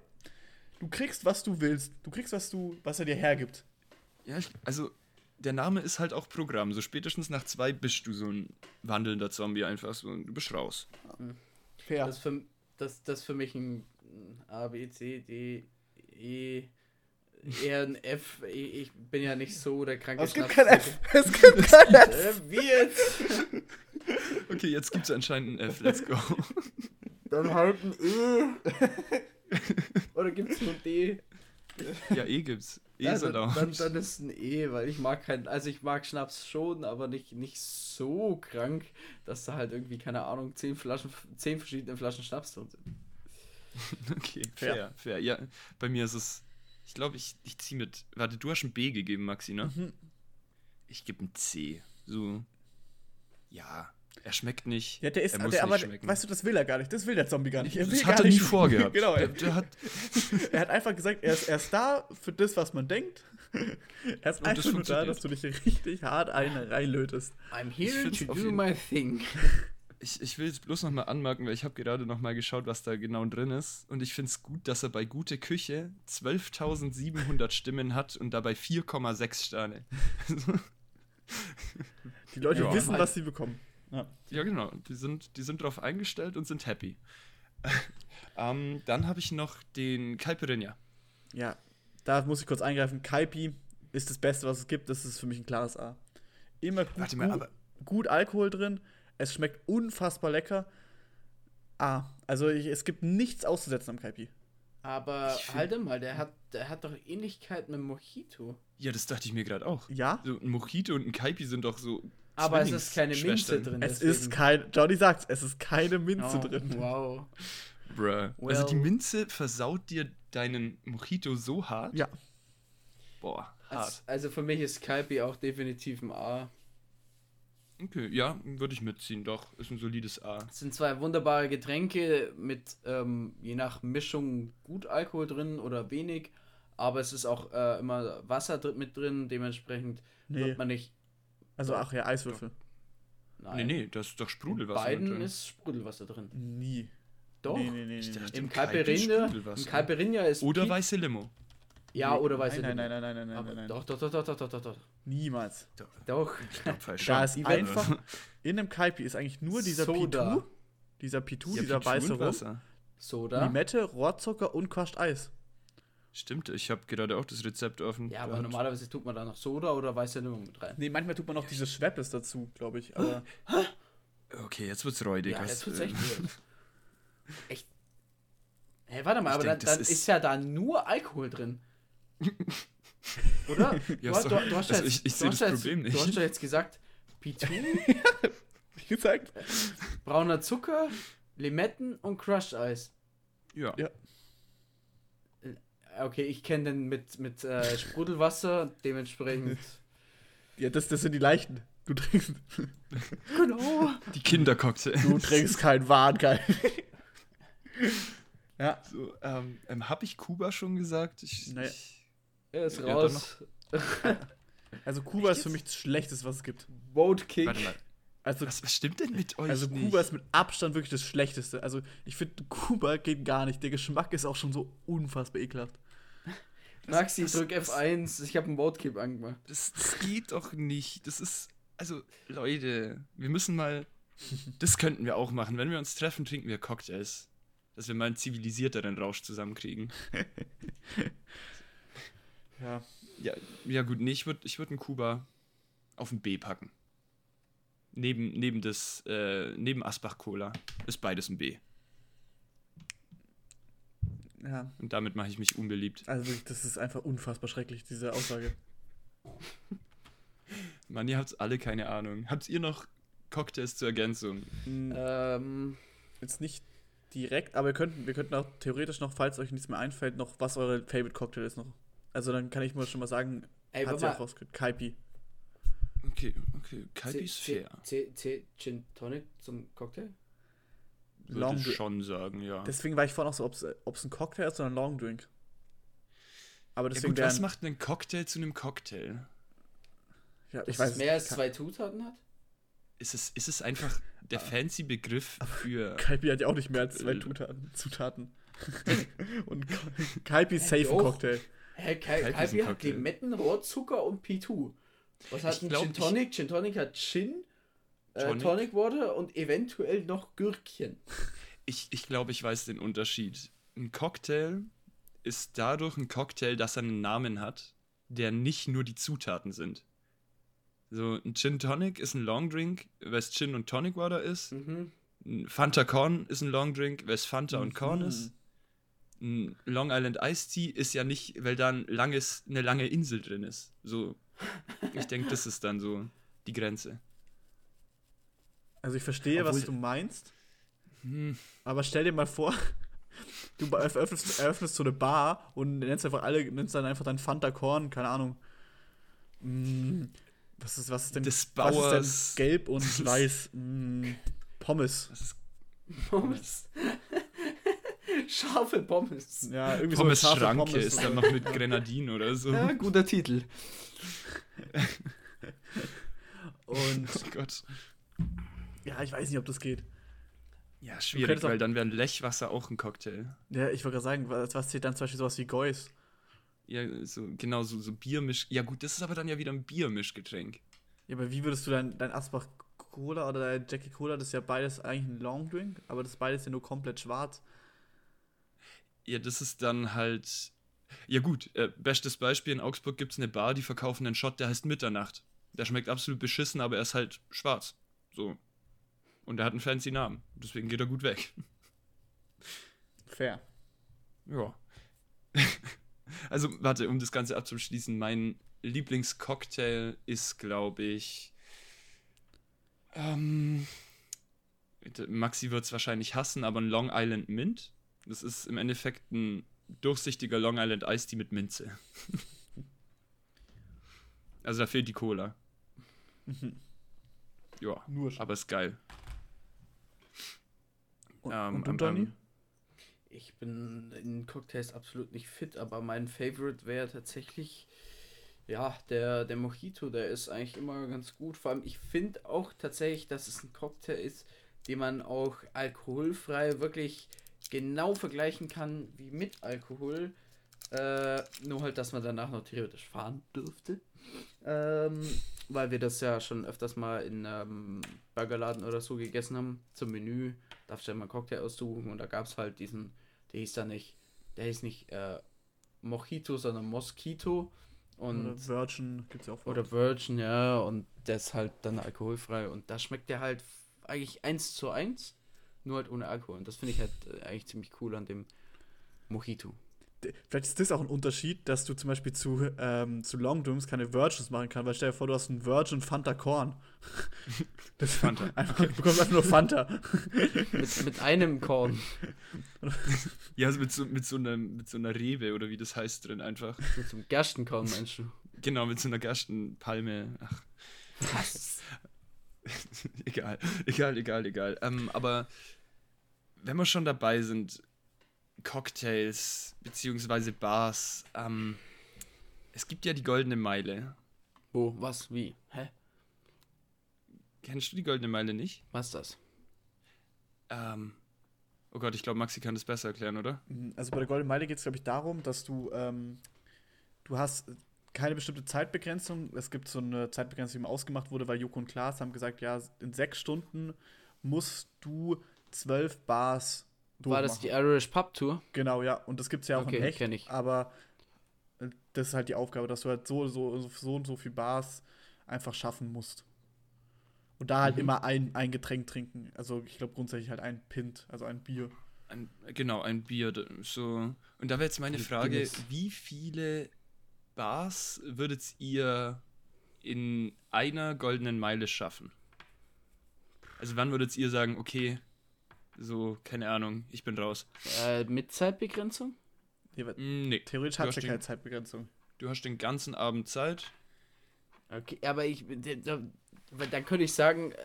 D: Du kriegst, was du willst. Du kriegst, was du, was er dir hergibt.
C: Ja, ich, also der Name ist halt auch Programm. So spätestens nach zwei bist du so ein wandelnder Zombie einfach so. und Du bist raus.
D: Fair.
B: Das ist für, das, das ist für mich ein A, B, C, D, E, eher ein F. Ich, bin ja nicht so der kranke
D: es gibt kein F. Es gibt kein F.
B: Äh, wie jetzt?
C: Okay, jetzt gibt's anscheinend ein F. Let's go.
B: Dann halt ein E. Oder gibt's nur D?
C: Ja, E gibt's. E
B: Ja,
C: ist
B: dann, dann, dann ist ein E, weil ich mag keinen, also ich mag Schnaps schon, aber nicht, nicht so krank, dass da halt irgendwie, keine Ahnung, zehn Flaschen, zehn verschiedene Flaschen Schnaps drin sind.
C: Okay, fair,
D: Fair.
C: fair. Ja, bei mir ist es. Ich glaube, ich, ich ziehe mit. Warte, du hast ein B gegeben, Maxi, ne?
D: Mhm.
C: Ich gebe ein C. So. Ja, er schmeckt nicht.
D: Ja, der ist,
C: er muss
D: der, aber,
C: nicht schmecken.
D: weißt du, das will er gar nicht. Das will der Zombie gar nicht. Er will
C: das hat er
D: nicht.
C: nie vorgehabt.
D: genau,
C: Der,
D: er,
C: der hat,
D: er hat einfach gesagt, er ist, er ist da für das, was man denkt. Er ist
C: Und
D: einfach
C: das
D: nur da, dass du dich richtig hart ein reinlötest.
B: I'm
C: Ich
B: here to do my thing.
C: ich, ich will jetzt bloß nochmal anmerken, weil ich habe gerade nochmal geschaut, was da genau drin ist. Und ich finde es gut, dass er bei Gute Küche 12.700 Stimmen hat und dabei 4,6 Sterne.
D: Die Leute
C: Ja.
D: wissen, was sie bekommen. Ja.
C: Ja, genau. Die sind, die sind drauf eingestellt und sind happy. ähm, dann habe ich noch den Caipirinha.
D: ja, da muss ich kurz eingreifen. Kaipi ist das Beste, was es gibt. Das ist für mich ein klares A. Immer gut,
C: Warte mal,
D: gut,
C: aber-
D: gut Alkohol drin. Es schmeckt unfassbar lecker. A. Also ich, es gibt nichts auszusetzen am Kaipi.
B: Aber halte mal, der hat, der hat doch Ähnlichkeit mit Mojito.
C: Ja, das dachte ich mir gerade auch.
D: Ja?
C: So ein Mojito und ein Kaipi sind doch so.
B: Aber es ist keine Minze drin.
D: Es
B: deswegen.
D: ist kein, Johnny sagt es ist keine Minze
B: Oh,
D: drin.
B: Wow.
C: Bruh.
B: Well-
C: Also die Minze versaut dir deinen Mojito so hart.
D: Ja.
C: Boah, hart.
B: Also, also für mich ist Kalpi auch definitiv ein A.
C: Okay, ja, würde ich mitziehen, doch. Ist ein solides A.
B: Es sind zwei wunderbare Getränke mit ähm, je nach Mischung gut Alkohol drin oder wenig. Aber es ist auch äh, immer Wasser drin, mit drin. Dementsprechend
D: Nee.
B: wird man nicht.
D: Also ach ja, Eiswürfel.
B: Nein.
C: Nee, nee, das ist doch
B: In
C: Sprudelwasser.
B: beiden
C: drin.
B: ist Sprudelwasser drin.
D: Nie.
B: Doch.
D: Nee, nee, nee,
C: Ich dachte-.
B: Im
C: Kalpi Sprudelwasser.
B: im Caipirinha ist
C: Oder weiße Limo.
B: Ja, oder weiße
D: nein, nein,
B: Limo.
D: nein, nein, nein, nein,
B: Aber
D: nein, nein.
B: Doch, doch, doch, doch, doch, doch, doch, doch.
D: Niemals.
B: Doch.
C: Ich glaub, falsch
D: Da ist einfach, in einem Kaipi ist eigentlich nur dieser
B: Soda.
D: Pitu, dieser Pitu,
C: Ja,
D: dieser
C: Pitu
D: weiße Rum.
B: Soda.
D: Limette, Rohrzucker und Crushed Eis.
C: Stimmt, ich habe gerade auch das Rezept offen.
B: Ja, aber normalerweise tut man da noch Soda oder weiße Limo mit rein.
D: Nee, manchmal tut man noch diese Schweppes dazu, glaube ich. Aber
C: Okay, jetzt wird's räudig.
B: Ja, jetzt wird's
C: äh,
B: echt weird. Echt? Hä, warte mal,
C: Ich
B: aber
C: denk,
B: dann, dann ist,
C: ist-
B: ja da nur Alkohol drin. Oder?
C: Ja,
B: du, du, du hast ja
C: also
B: jetzt,
C: ich- ich
B: du
C: seh
B: hast
C: das
B: jetzt,
C: Problem
B: Du
C: nicht.
B: hast ja jetzt gesagt, Pitu,
D: wie gesagt,
B: brauner Zucker, Limetten und Crushed Eis.
C: Ja.
D: Ja.
B: Okay, ich kenne den mit, mit äh, Sprudelwasser, dementsprechend.
D: Ja, das, das sind die leichten. Du trinkst,
B: genau.
C: Die Kindercocktail.
D: du trinkst kein Wahn, geil. ja,
C: So, ähm, ähm, hab ich Kuba schon gesagt? Ich,
D: Nee.
C: ich,
B: Er ist
C: Ja,
B: raus.
D: also Kuba ist für mich das Schlechteste, was es gibt.
B: Vote Kick.
C: warte mal,
D: Also,
C: was, was stimmt denn mit euch
D: also
C: nicht?
D: Kuba ist mit Abstand wirklich das Schlechteste. Also ich finde, Kuba geht gar nicht. Der Geschmack ist auch schon so unfassbar ekelhaft.
B: Maxi,
C: was-
B: drück
C: was-
B: F1. Ich habe einen Kick angemacht.
C: Das, das geht doch nicht. Das ist, also, Leute, wir müssen mal, das könnten wir auch machen. Wenn wir uns treffen, trinken wir Cocktails. Dass wir mal einen zivilisierteren Rausch zusammenkriegen.
D: Ja.
C: Ja, ja gut, nee, ich würde ich würd einen Kuba auf ein B packen. Neben, neben das, äh, neben Asbach Cola ist beides ein B.
D: Ja.
C: Und damit mache ich mich unbeliebt.
D: Also wirklich, das ist einfach unfassbar schrecklich, diese Aussage.
C: Mann, ihr habt alle keine Ahnung. Habt ihr noch Cocktails zur Ergänzung?
D: Hm,
B: Ähm,
D: Jetzt nicht direkt, aber wir könnten, wir könnten auch theoretisch noch, falls euch nichts mehr einfällt, noch, was eure Favorite Cocktail ist noch. Also dann kann ich mal schon mal sagen,
B: ey,
D: hat sie auch rausgekriegt. Kaipi.
C: Okay, okay. Kalbi ist fair.
B: C, C, Gin Tonic zum Cocktail?
C: Würde
D: Long
C: ich
D: Drink.
C: schon sagen, ja.
D: Deswegen war ich vorhin auch so, ob es ein Cocktail ist oder ein Long Drink. Aber
C: ja
D: deswegen
C: gut, was macht einen Cocktail zu einem Cocktail?
D: ja,
B: Dass
D: ich
B: es
D: weiß
B: mehr als zwei Zutaten hat?
C: Ist es, ist es einfach der fancy Begriff für.
D: Kaipi hat ja auch nicht mehr als zwei
C: Äh,
D: Zutaten. Zutaten. Und Ka- Kaipi ist safe ein. Cocktail.
B: Hä,
C: ein
B: hat. Limetten, Rohrzucker und P2. Was hat
C: Ich
B: ein
C: glaub,
B: Gin
C: ich-
B: Tonic? Gin Tonic hat Gin, äh,
C: Tonic?
B: Tonic Water und eventuell noch Gürkchen.
C: Ich, ich glaube, ich weiß den Unterschied. Ein Cocktail ist dadurch ein Cocktail, dass er einen Namen hat, der nicht nur die Zutaten sind. So, ein Gin Tonic ist ein Long Drink, weil es Gin und Tonic Water ist.
B: Mhm.
C: Ein Fanta Corn ist ein Long Drink, weil es Fanta und Corn
D: Mhm.
C: ist. Ein Long Island Iced Tea ist ja nicht, weil da ein langes, eine lange Insel drin ist. So, ich denke, das ist dann so die Grenze.
D: Also ich verstehe, was
C: Obwohl-
D: du meinst,
C: Hm,
D: aber stell dir mal vor, du eröffnest, eröffnest so eine Bar und nennst einfach alle, nennst dann einfach dein Fanta Korn, keine Ahnung. Mm, was ist, was ist denn,
C: Des
D: was
C: Bauers-
D: ist denn gelb und weiß? Mm, Pommes.
C: das ist
B: Pommes. Scharfe Pommes.
D: Ja, irgendwie
C: Pommes
D: so scharfe
C: Schranke
D: Pommes.
C: ist dann noch mit Grenadin oder so.
B: Ja, guter Titel.
D: Und
C: Oh Gott.
D: Ja, ich weiß nicht, ob das geht.
C: Ja, schwierig, weil dann wäre Lechwasser auch ein Cocktail.
D: Ja, ich wollte gerade sagen, was, was zählt dann zum Beispiel sowas wie Gois?
C: Ja, so, genau, so, so Biermisch. Ja, gut, das ist aber dann ja wieder ein Biermischgetränk.
D: Ja, aber wie würdest du dein, dein Asbach Cola oder dein Jackie Cola, das ist ja beides eigentlich ein Long Drink, aber das beides ja nur komplett schwarz.
C: Ja, das ist dann halt. Ja, gut, äh, bestes Beispiel: in Augsburg gibt es eine Bar, die verkaufen einen Shot, der heißt Mitternacht. Der schmeckt absolut beschissen, aber er ist halt schwarz. So. Und er hat einen fancy Namen. Deswegen geht er gut weg.
D: Fair.
C: Ja. also, warte, um das Ganze abzuschließen, mein Lieblingscocktail ist, glaube ich. Ähm, Maxi wird es wahrscheinlich hassen, aber ein Long Island Mint. Das ist im Endeffekt ein durchsichtiger Long Island Tea mit Minze. also da fehlt die Cola. ja,
D: Nur schon.
C: aber ist geil.
D: Und,
C: Ähm,
D: und du,
C: ähm,
D: Donny?
B: Ich bin in Cocktails absolut nicht fit, aber mein Favorite wäre tatsächlich, ja, der, der Mojito, der ist eigentlich immer ganz gut. Vor allem, ich finde auch tatsächlich, dass es ein Cocktail ist, den man auch alkoholfrei wirklich genau vergleichen kann wie mit Alkohol. Äh, nur halt, dass man danach noch theoretisch fahren dürfte. Ähm, weil wir das ja schon öfters mal in ähm, Burgerladen oder so gegessen haben. Zum Menü darfst du ja mal einen Cocktail aussuchen und da gab es halt diesen, der hieß da nicht, der hieß nicht äh, Mojito, sondern Mosquito. Und
D: oder Virgin gibt's ja auch.
B: oder Virgin, ja, und der ist halt dann alkoholfrei und da schmeckt der halt eigentlich eins zu eins, nur halt ohne Alkohol. Und das finde ich halt äh, eigentlich ziemlich cool an dem Mojito.
D: Vielleicht ist das auch ein Unterschied, dass du zum Beispiel zu, ähm, zu Long Drinks keine Virgins machen kannst, weil stell dir vor, du hast einen Virgin Fanta Korn. Das
C: Fanta.
D: Einfach, du bekommst einfach nur Fanta.
B: Mit, mit einem Korn.
C: Ja, also mit so, mit, so einer, mit so einer Rebe oder wie das heißt drin einfach.
B: Mit so einem Gerstenkorn, meinst du?
C: Genau, mit so einer Gerstenpalme. Ach.
B: Was?
C: egal, egal, egal, egal. Ähm, aber wenn wir schon dabei sind, Cocktails beziehungsweise Bars, ähm, es gibt ja die Goldene Meile.
B: Wo? Was? Wie? Hä?
C: Kennst du die Goldene Meile nicht?
B: Was ist das?
C: Ähm, oh Gott, ich glaube, Maxi kann das besser erklären, oder?
D: Also bei der Golden Meile geht es, glaube ich, darum, dass du, ähm, du hast keine bestimmte Zeitbegrenzung. Es gibt so eine Zeitbegrenzung, die mal ausgemacht wurde, weil Joko und Klaas haben gesagt, ja, in sechs Stunden musst du zwölf Bars
B: War das
D: durchmachen.
B: die Irish Pub Tour?
D: Genau, ja. Und das gibt es ja auch
B: Okay,
D: in echt.
B: kenn ich.
D: Aber äh, das ist halt die Aufgabe, dass du halt so, so, so und so viel Bars einfach schaffen musst. Und da halt
B: Mhm.
D: immer ein, ein Getränk trinken. Also ich glaube grundsätzlich halt ein Pint, also ein Bier.
C: Ein, genau, ein Bier. So. Und da wäre jetzt meine
B: Ein
C: Frage. Wie viele Bars würdet ihr in einer goldenen Meile schaffen? Also, wann würdet ihr sagen, okay, so, keine Ahnung, ich bin raus?
B: Äh, mit Zeitbegrenzung?
D: Nee,
C: Mm, Nee,
D: Theoretisch
C: Du
D: hat ja keine
C: den-
D: Zeitbegrenzung.
C: du hast den ganzen Abend Zeit.
B: Okay, aber ich, da, da, dann könnte ich sagen, äh,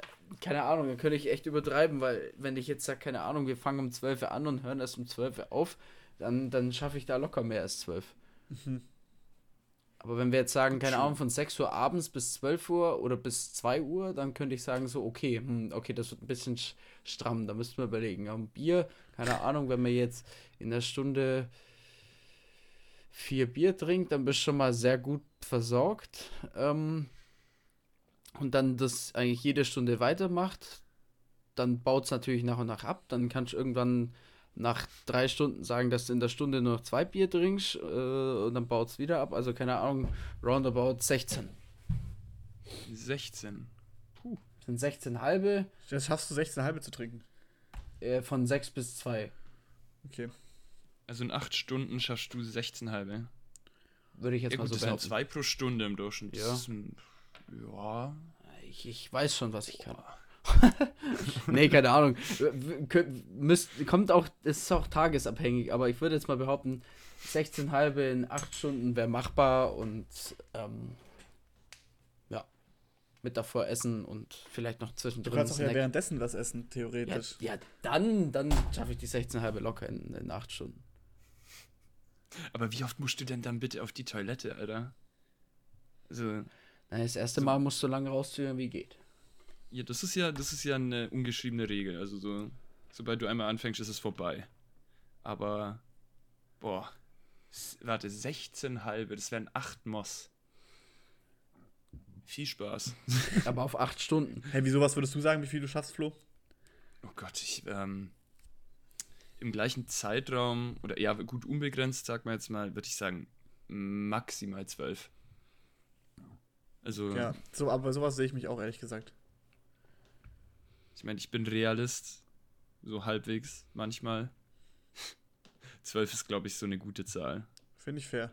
B: keine Ahnung, dann könnte ich echt übertreiben, weil wenn ich jetzt sage, keine Ahnung, wir fangen um 12 Uhr an und hören erst um 12 Uhr auf, dann, dann schaffe ich da locker mehr als 12.
D: Mhm.
B: Aber wenn wir jetzt sagen, keine. Ahnung, von 6 Uhr abends bis 12 Uhr oder bis 2 Uhr, dann könnte ich sagen, so, okay, hm, okay, das wird ein bisschen sch- stramm, da müssten wir überlegen. Ein Bier, keine Ahnung, wenn man jetzt in der Stunde vier Bier trinkt, dann bist du schon mal sehr gut versorgt. Ähm, und dann das eigentlich jede Stunde weitermacht, dann baut es natürlich nach und nach ab. Dann kannst du irgendwann nach drei Stunden sagen, dass du in der Stunde nur noch zwei Bier trinkst äh, und dann baut es wieder ab. Also keine Ahnung, roundabout 16.
C: 16.
B: Sind 16 halbe
D: Das schaffst du 16 halbe zu trinken.
B: äh, von 6 bis 2.
D: Okay.
C: Also in 8 Stunden schaffst du 16 halbe.
B: Würde ich jetzt
C: Ja,
B: mal
C: gut,
B: so
C: das sind
B: behaupten.
C: zwei pro Stunde im Durchschnitt. Das
B: Ja.
C: ist ein- ja.
B: Ich, ich weiß schon, was ich kann. nee, keine Ahnung. Müsst, kommt auch, es ist auch tagesabhängig, aber ich würde jetzt mal behaupten, 16 halbe in 8 Stunden wäre machbar und ähm, ja, mit davor essen und vielleicht noch
D: Du
B: zwischendrin
D: kannst auch ja währenddessen was essen,
B: ja,
D: theoretisch.
B: ja, dann, dann schaffe ich die 16 halbe locker in, in 8 Stunden.
C: Aber wie oft musst du denn dann bitte auf die Toilette, Alter? Also,
B: Nein, das erste
C: So-
B: Mal musst du so lange rauszögern, wie geht.
C: Ja, das ist ja, das ist ja eine ungeschriebene Regel. Also so, sobald du einmal anfängst, ist es vorbei. Aber, boah, warte, 16 halbe, das wären 8 Moss. Viel Spaß.
B: Aber auf 8 Stunden.
D: Hey, wieso, was würdest du sagen, wie viel du schaffst, Flo?
C: Oh Gott, ich, ähm, im gleichen Zeitraum, oder ja, gut unbegrenzt, sag mal jetzt mal, würde ich sagen, maximal 12. Also,
D: Ja, so, aber sowas sehe ich mich auch, ehrlich gesagt.
C: Ich meine, ich bin Realist, so halbwegs manchmal. 12 ist, glaube ich, so eine gute Zahl.
D: Finde ich fair.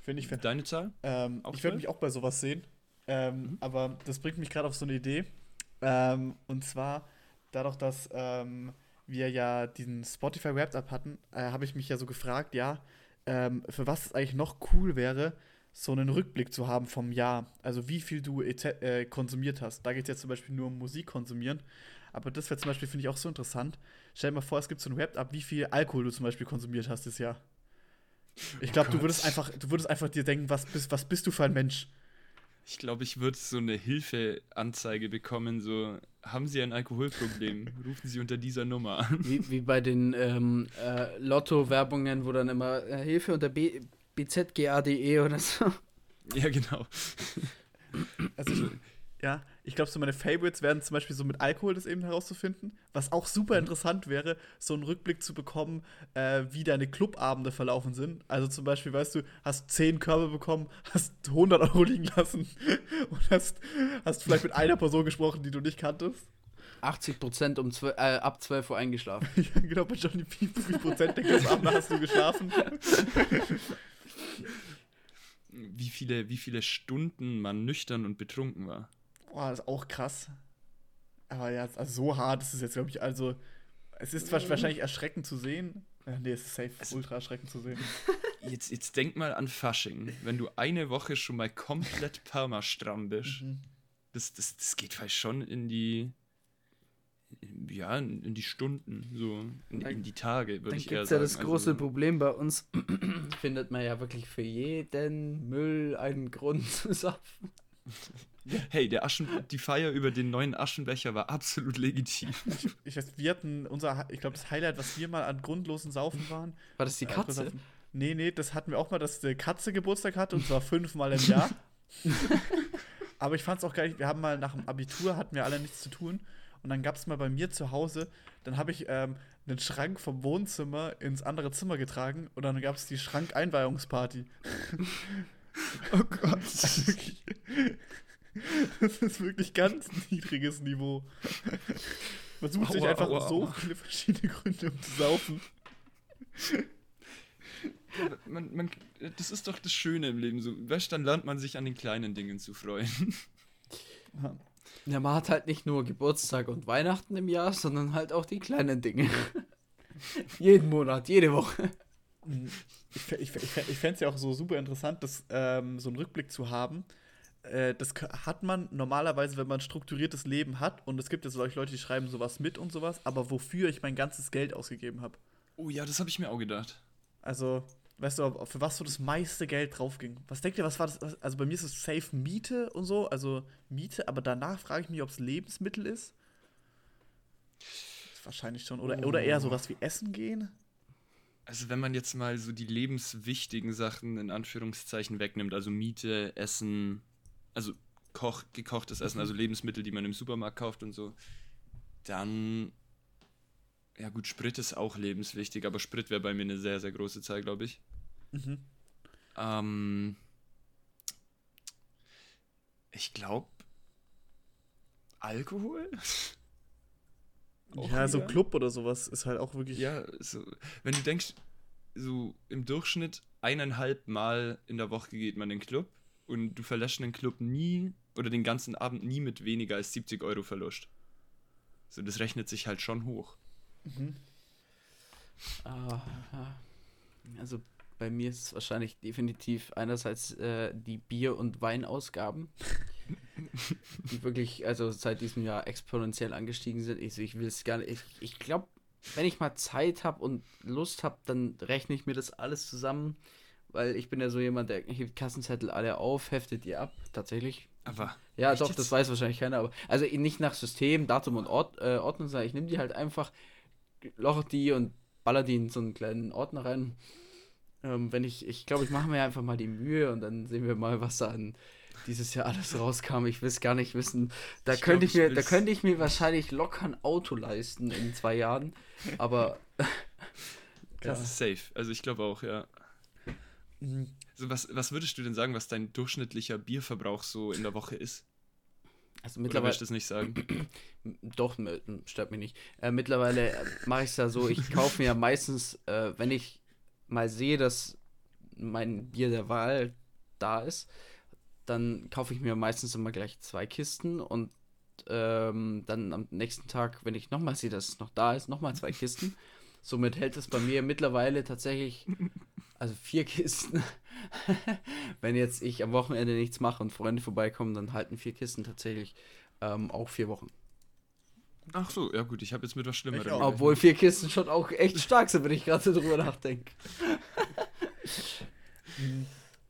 D: Finde ich fair.
C: Deine Zahl?
D: Ähm, ich werde
C: zwölf?
D: mich auch bei sowas sehen. Ähm,
C: Mhm.
D: Aber das bringt mich gerade auf so eine Idee. Ähm, und zwar, dadurch, dass ähm, wir ja diesen Spotify Wrapped Up hatten, äh, habe ich mich ja so gefragt, ja, ähm, für was es eigentlich noch cool wäre, so einen Rückblick zu haben vom Jahr. Also wie viel du äh, konsumiert hast. Da geht es jetzt zum Beispiel nur um Musik konsumieren. Aber das wäre zum Beispiel, finde ich, auch so interessant. Stell dir mal vor, es gibt so ein Wrapped Up, wie viel Alkohol du zum Beispiel konsumiert hast das Jahr. Ich
C: Oh
D: glaube, du
C: Gott.
D: würdest einfach, du würdest einfach dir denken, was bist, was bist du für ein Mensch?
C: Ich glaube, ich würde so eine Hilfeanzeige bekommen, so, haben Sie ein Alkoholproblem? Rufen Sie unter dieser Nummer an.
B: Wie, wie bei den ähm, äh, Lotto-Werbungen, wo dann immer äh, Hilfe unter B bzgade oder so.
C: Ja, genau.
D: Also, ich, ja, ich glaube, so meine Favorites werden zum Beispiel so mit Alkohol das eben herauszufinden. Was auch super interessant wäre, so einen Rückblick zu bekommen, äh, wie deine Clubabende verlaufen sind. Also zum Beispiel, weißt du, hast 10 Körbe bekommen, hast 100 Euro liegen lassen und hast, hast vielleicht mit einer Person gesprochen, die du nicht kanntest.
B: 80% um 12, äh, ab 12 Uhr eingeschlafen.
D: ja, genau, bei Johnny P. Wie viel Prozent des Abends hast du geschlafen?
C: Wie viele, wie viele Stunden man nüchtern und betrunken war.
D: Boah, das ist auch krass. Aber ja, also so hart ist es jetzt, glaube ich, also. Es ist wahrscheinlich erschreckend zu sehen. Ja, nee, es ist safe
C: Also-
D: ultra erschreckend zu sehen.
C: Jetzt, jetzt denk mal an Fasching. Wenn du eine Woche schon mal komplett permastramm bist,
D: Mhm.
C: das, das, das geht vielleicht schon in die. Ja, in die Stunden, so in, in die Tage, würde
B: Dann
C: ich
B: gibt
C: eher
B: es ja
C: sagen.
B: das große
C: also,
B: Problem bei uns, findet man ja wirklich für jeden Müll einen Grund zu saufen.
C: Hey, der Aschen, die Feier über den neuen Aschenbecher war absolut legitim.
D: Ich weiß, wir hatten unser, ich glaube, das Highlight, was wir mal an grundlosen Saufen waren.
B: War das die
D: äh,
B: Katze?
D: besoffen. Nee, nee, das hatten wir auch mal, dass die Katze Geburtstag hatte und zwar fünfmal im Jahr. Aber ich fand es auch geil, wir haben mal nach dem Abitur, hatten wir alle nichts zu tun. Und dann gab es mal bei mir zu Hause, dann habe ich ähm, einen Schrank vom Wohnzimmer ins andere Zimmer getragen und dann gab es die Schrankeinweihungsparty.
C: Oh Gott.
D: Also das ist wirklich ganz niedriges Niveau. Man sucht sich
C: Aua,
D: einfach
C: aua,
D: so
C: aua.
D: viele verschiedene Gründe, um zu saufen.
C: Man, man, das ist doch das Schöne im Leben. So, weißt, dann lernt man sich an den kleinen Dingen zu freuen.
B: Ja, man hat halt nicht nur Geburtstag und Weihnachten im Jahr, sondern halt auch die kleinen Dinge. Jeden Monat, jede Woche.
D: Ich, fä- ich, ich, fä- ich fände es ja auch so super interessant, das, ähm, so einen Rückblick zu haben. Äh, das hat man normalerweise, wenn man ein strukturiertes Leben hat. Und es gibt ja solche Leute, die schreiben sowas mit und sowas. Aber wofür ich mein ganzes Geld ausgegeben habe.
C: Oh ja, das habe ich mir auch gedacht.
D: Also, weißt du, für was so das meiste Geld draufging? Was denkt ihr, was war das? Also bei mir ist es safe Miete und so. Also Miete, aber danach frage ich mich, ob es Lebensmittel ist. Wahrscheinlich schon. Oder, oder eher sowas wie Essen gehen.
C: Also wenn man jetzt mal so die lebenswichtigen Sachen in Anführungszeichen wegnimmt, also Miete, Essen, also Koch, gekochtes Essen, also Lebensmittel, die man im Supermarkt kauft und so, dann, ja gut, Sprit ist auch lebenswichtig, aber Sprit wäre bei mir eine sehr, sehr große Zahl, glaube ich.
D: Mhm.
C: Ähm, ich glaube, Alkohol? Auch
D: ja, so
C: wieder?
D: Club oder sowas ist halt auch wirklich.
C: Ja, so, wenn du denkst, so im Durchschnitt eineinhalb Mal in der Woche geht man in den Club und du verlässt den Club nie oder den ganzen Abend nie mit weniger als 70 Euro Verlust. So, das rechnet sich halt schon hoch.
D: Mhm.
B: Ja. Also bei mir ist es wahrscheinlich definitiv einerseits äh, die Bier- und Weinausgaben, die wirklich, also seit diesem Jahr exponentiell angestiegen sind. Ich, ich will es gar nicht. Ich, ich glaube, wenn ich mal Zeit habe und Lust habe, dann rechne ich mir das alles zusammen, weil ich bin ja so jemand, der hebt Kassenzettel alle auf, heftet die ab, tatsächlich.
C: Aber
B: Ja, doch,
C: jetzt?
B: das weiß wahrscheinlich keiner, aber also nicht nach System, Datum und Ort, äh, Ordnung, sondern ich nehme die halt einfach, loche die und baller die in so einen kleinen Ordner rein. Ähm, wenn ich, ich glaube, ich mache mir einfach mal die Mühe und dann sehen wir mal, was da an dieses Jahr alles rauskam. Ich will es gar nicht wissen. Da
C: Ich
B: könnte
C: glaub,
B: ich
C: ich
B: mir, da könnte ich mir wahrscheinlich locker ein Auto leisten in zwei Jahren. Aber
C: das ist safe. Also ich glaube auch, ja.
D: Mhm.
C: So, was, was würdest du denn sagen, was dein durchschnittlicher Bierverbrauch so in der Woche ist?
B: Also
C: Oder
B: mittlerweile.
C: willst du das nicht sagen?
B: Doch, stört mich nicht. Äh, mittlerweile äh, mache ich es ja so, ich kaufe mir ja meistens, äh, wenn ich mal sehe, dass mein Bier der Wahl da ist, dann kaufe ich mir meistens immer gleich zwei Kisten und ähm, dann am nächsten Tag, wenn ich nochmal sehe, dass es noch da ist, nochmal zwei Kisten. Somit hält es bei mir mittlerweile tatsächlich, also vier Kisten. wenn jetzt ich am Wochenende nichts mache und Freunde vorbeikommen, dann halten vier Kisten tatsächlich ähm, auch vier Wochen.
C: Ach so, ja gut, ich habe jetzt mit was Schlimmerem.
B: Obwohl vier Kisten schon auch echt stark sind, wenn ich gerade so drüber nachdenke.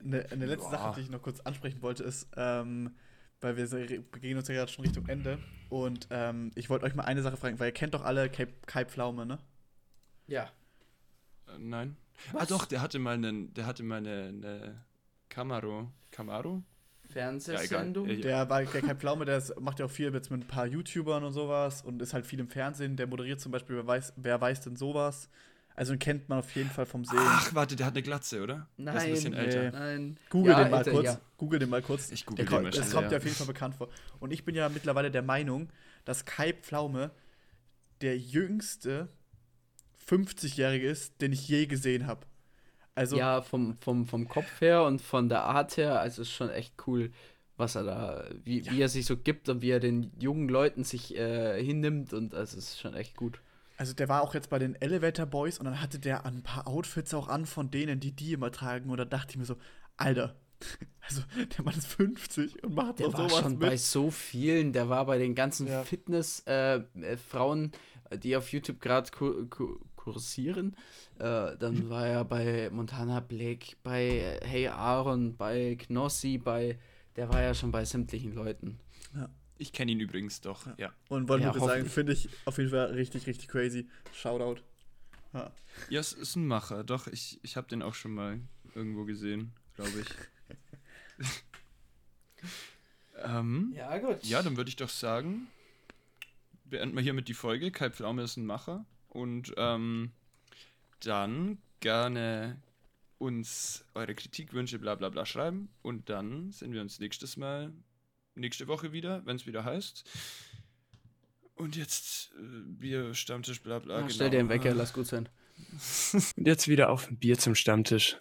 D: Eine, eine letzte
C: Boah.
D: Sache, die ich noch kurz ansprechen wollte, ist, ähm, weil wir begegnen uns ja gerade schon Richtung Ende. Und ähm, ich wollte euch mal eine Sache fragen, weil ihr kennt doch alle Kai, Kai Pflaume, ne?
B: Ja.
C: Äh, Nein. Ah doch, der hatte mal einen, der hatte mal eine, eine Camaro. Camaro?
B: Fernsehsendung.
C: Ja.
D: Der, war, der Kai Pflaume, der macht ja auch viel jetzt mit ein paar YouTubern und sowas und ist halt viel im Fernsehen. Der moderiert zum Beispiel, wer weiß, wer weiß denn sowas? Also den kennt man auf jeden Fall vom Sehen.
C: Ach, warte, der hat eine Glatze, oder? Der ist ein bisschen
B: Nein,
C: älter.
D: nee.
B: Nein.
D: Google
B: Ja,
D: den mal
B: älter,
D: kurz.
B: ja.
D: Google den mal kurz.
C: Ich google
D: Der
C: den mal
D: Das kommt
C: ja.
D: ja auf jeden Fall bekannt vor. Und ich bin ja mittlerweile der Meinung, dass Kai Pflaume der jüngste 50-Jährige ist, den ich je gesehen habe. Also,
B: ja, vom, vom, vom Kopf her und von der Art her, also ist schon echt cool, was er da, wie, wie er sich so gibt und wie er den jungen Leuten sich äh, hinnimmt und also ist schon echt gut.
D: also der war auch jetzt bei den Elevator Boys und dann hatte der ein paar Outfits auch an von denen, die die immer tragen. Und da dachte ich mir so, Alter, also der Mann ist 50 und macht
B: Der
D: doch
B: war
D: sowas
B: schon
D: mit.
B: bei so vielen, der war bei den ganzen
D: Ja.
B: Fitness-Frauen, die auf YouTube gerade kursieren. Äh, dann war er bei Montana Black, bei Hey Aaron, bei Knossi, bei, der war ja schon bei sämtlichen Leuten.
C: Ich kenne ihn übrigens doch, ja.
D: Und wollte
B: Ja,
D: nur sagen, finde ich auf jeden Fall richtig, richtig crazy. Shoutout. Ja.
C: Ja, es ist ein Macher. Doch, ich, ich habe den auch schon mal irgendwo gesehen, glaube ich. ähm,
B: Ja, gut.
C: ja, dann würde ich doch sagen, beenden wir hiermit die Folge. Kai Pflaume ist ein Macher. Und ähm, dann gerne uns eure Kritik, Wünsche, bla bla bla schreiben. Und dann sehen wir uns nächstes Mal, nächste Woche wieder, wenn es wieder heißt. Und jetzt äh, Bier, Stammtisch, bla bla.
B: Ja, Stell dir einen Wecker, lass gut sein.
A: Und jetzt wieder auf ein Bier zum Stammtisch.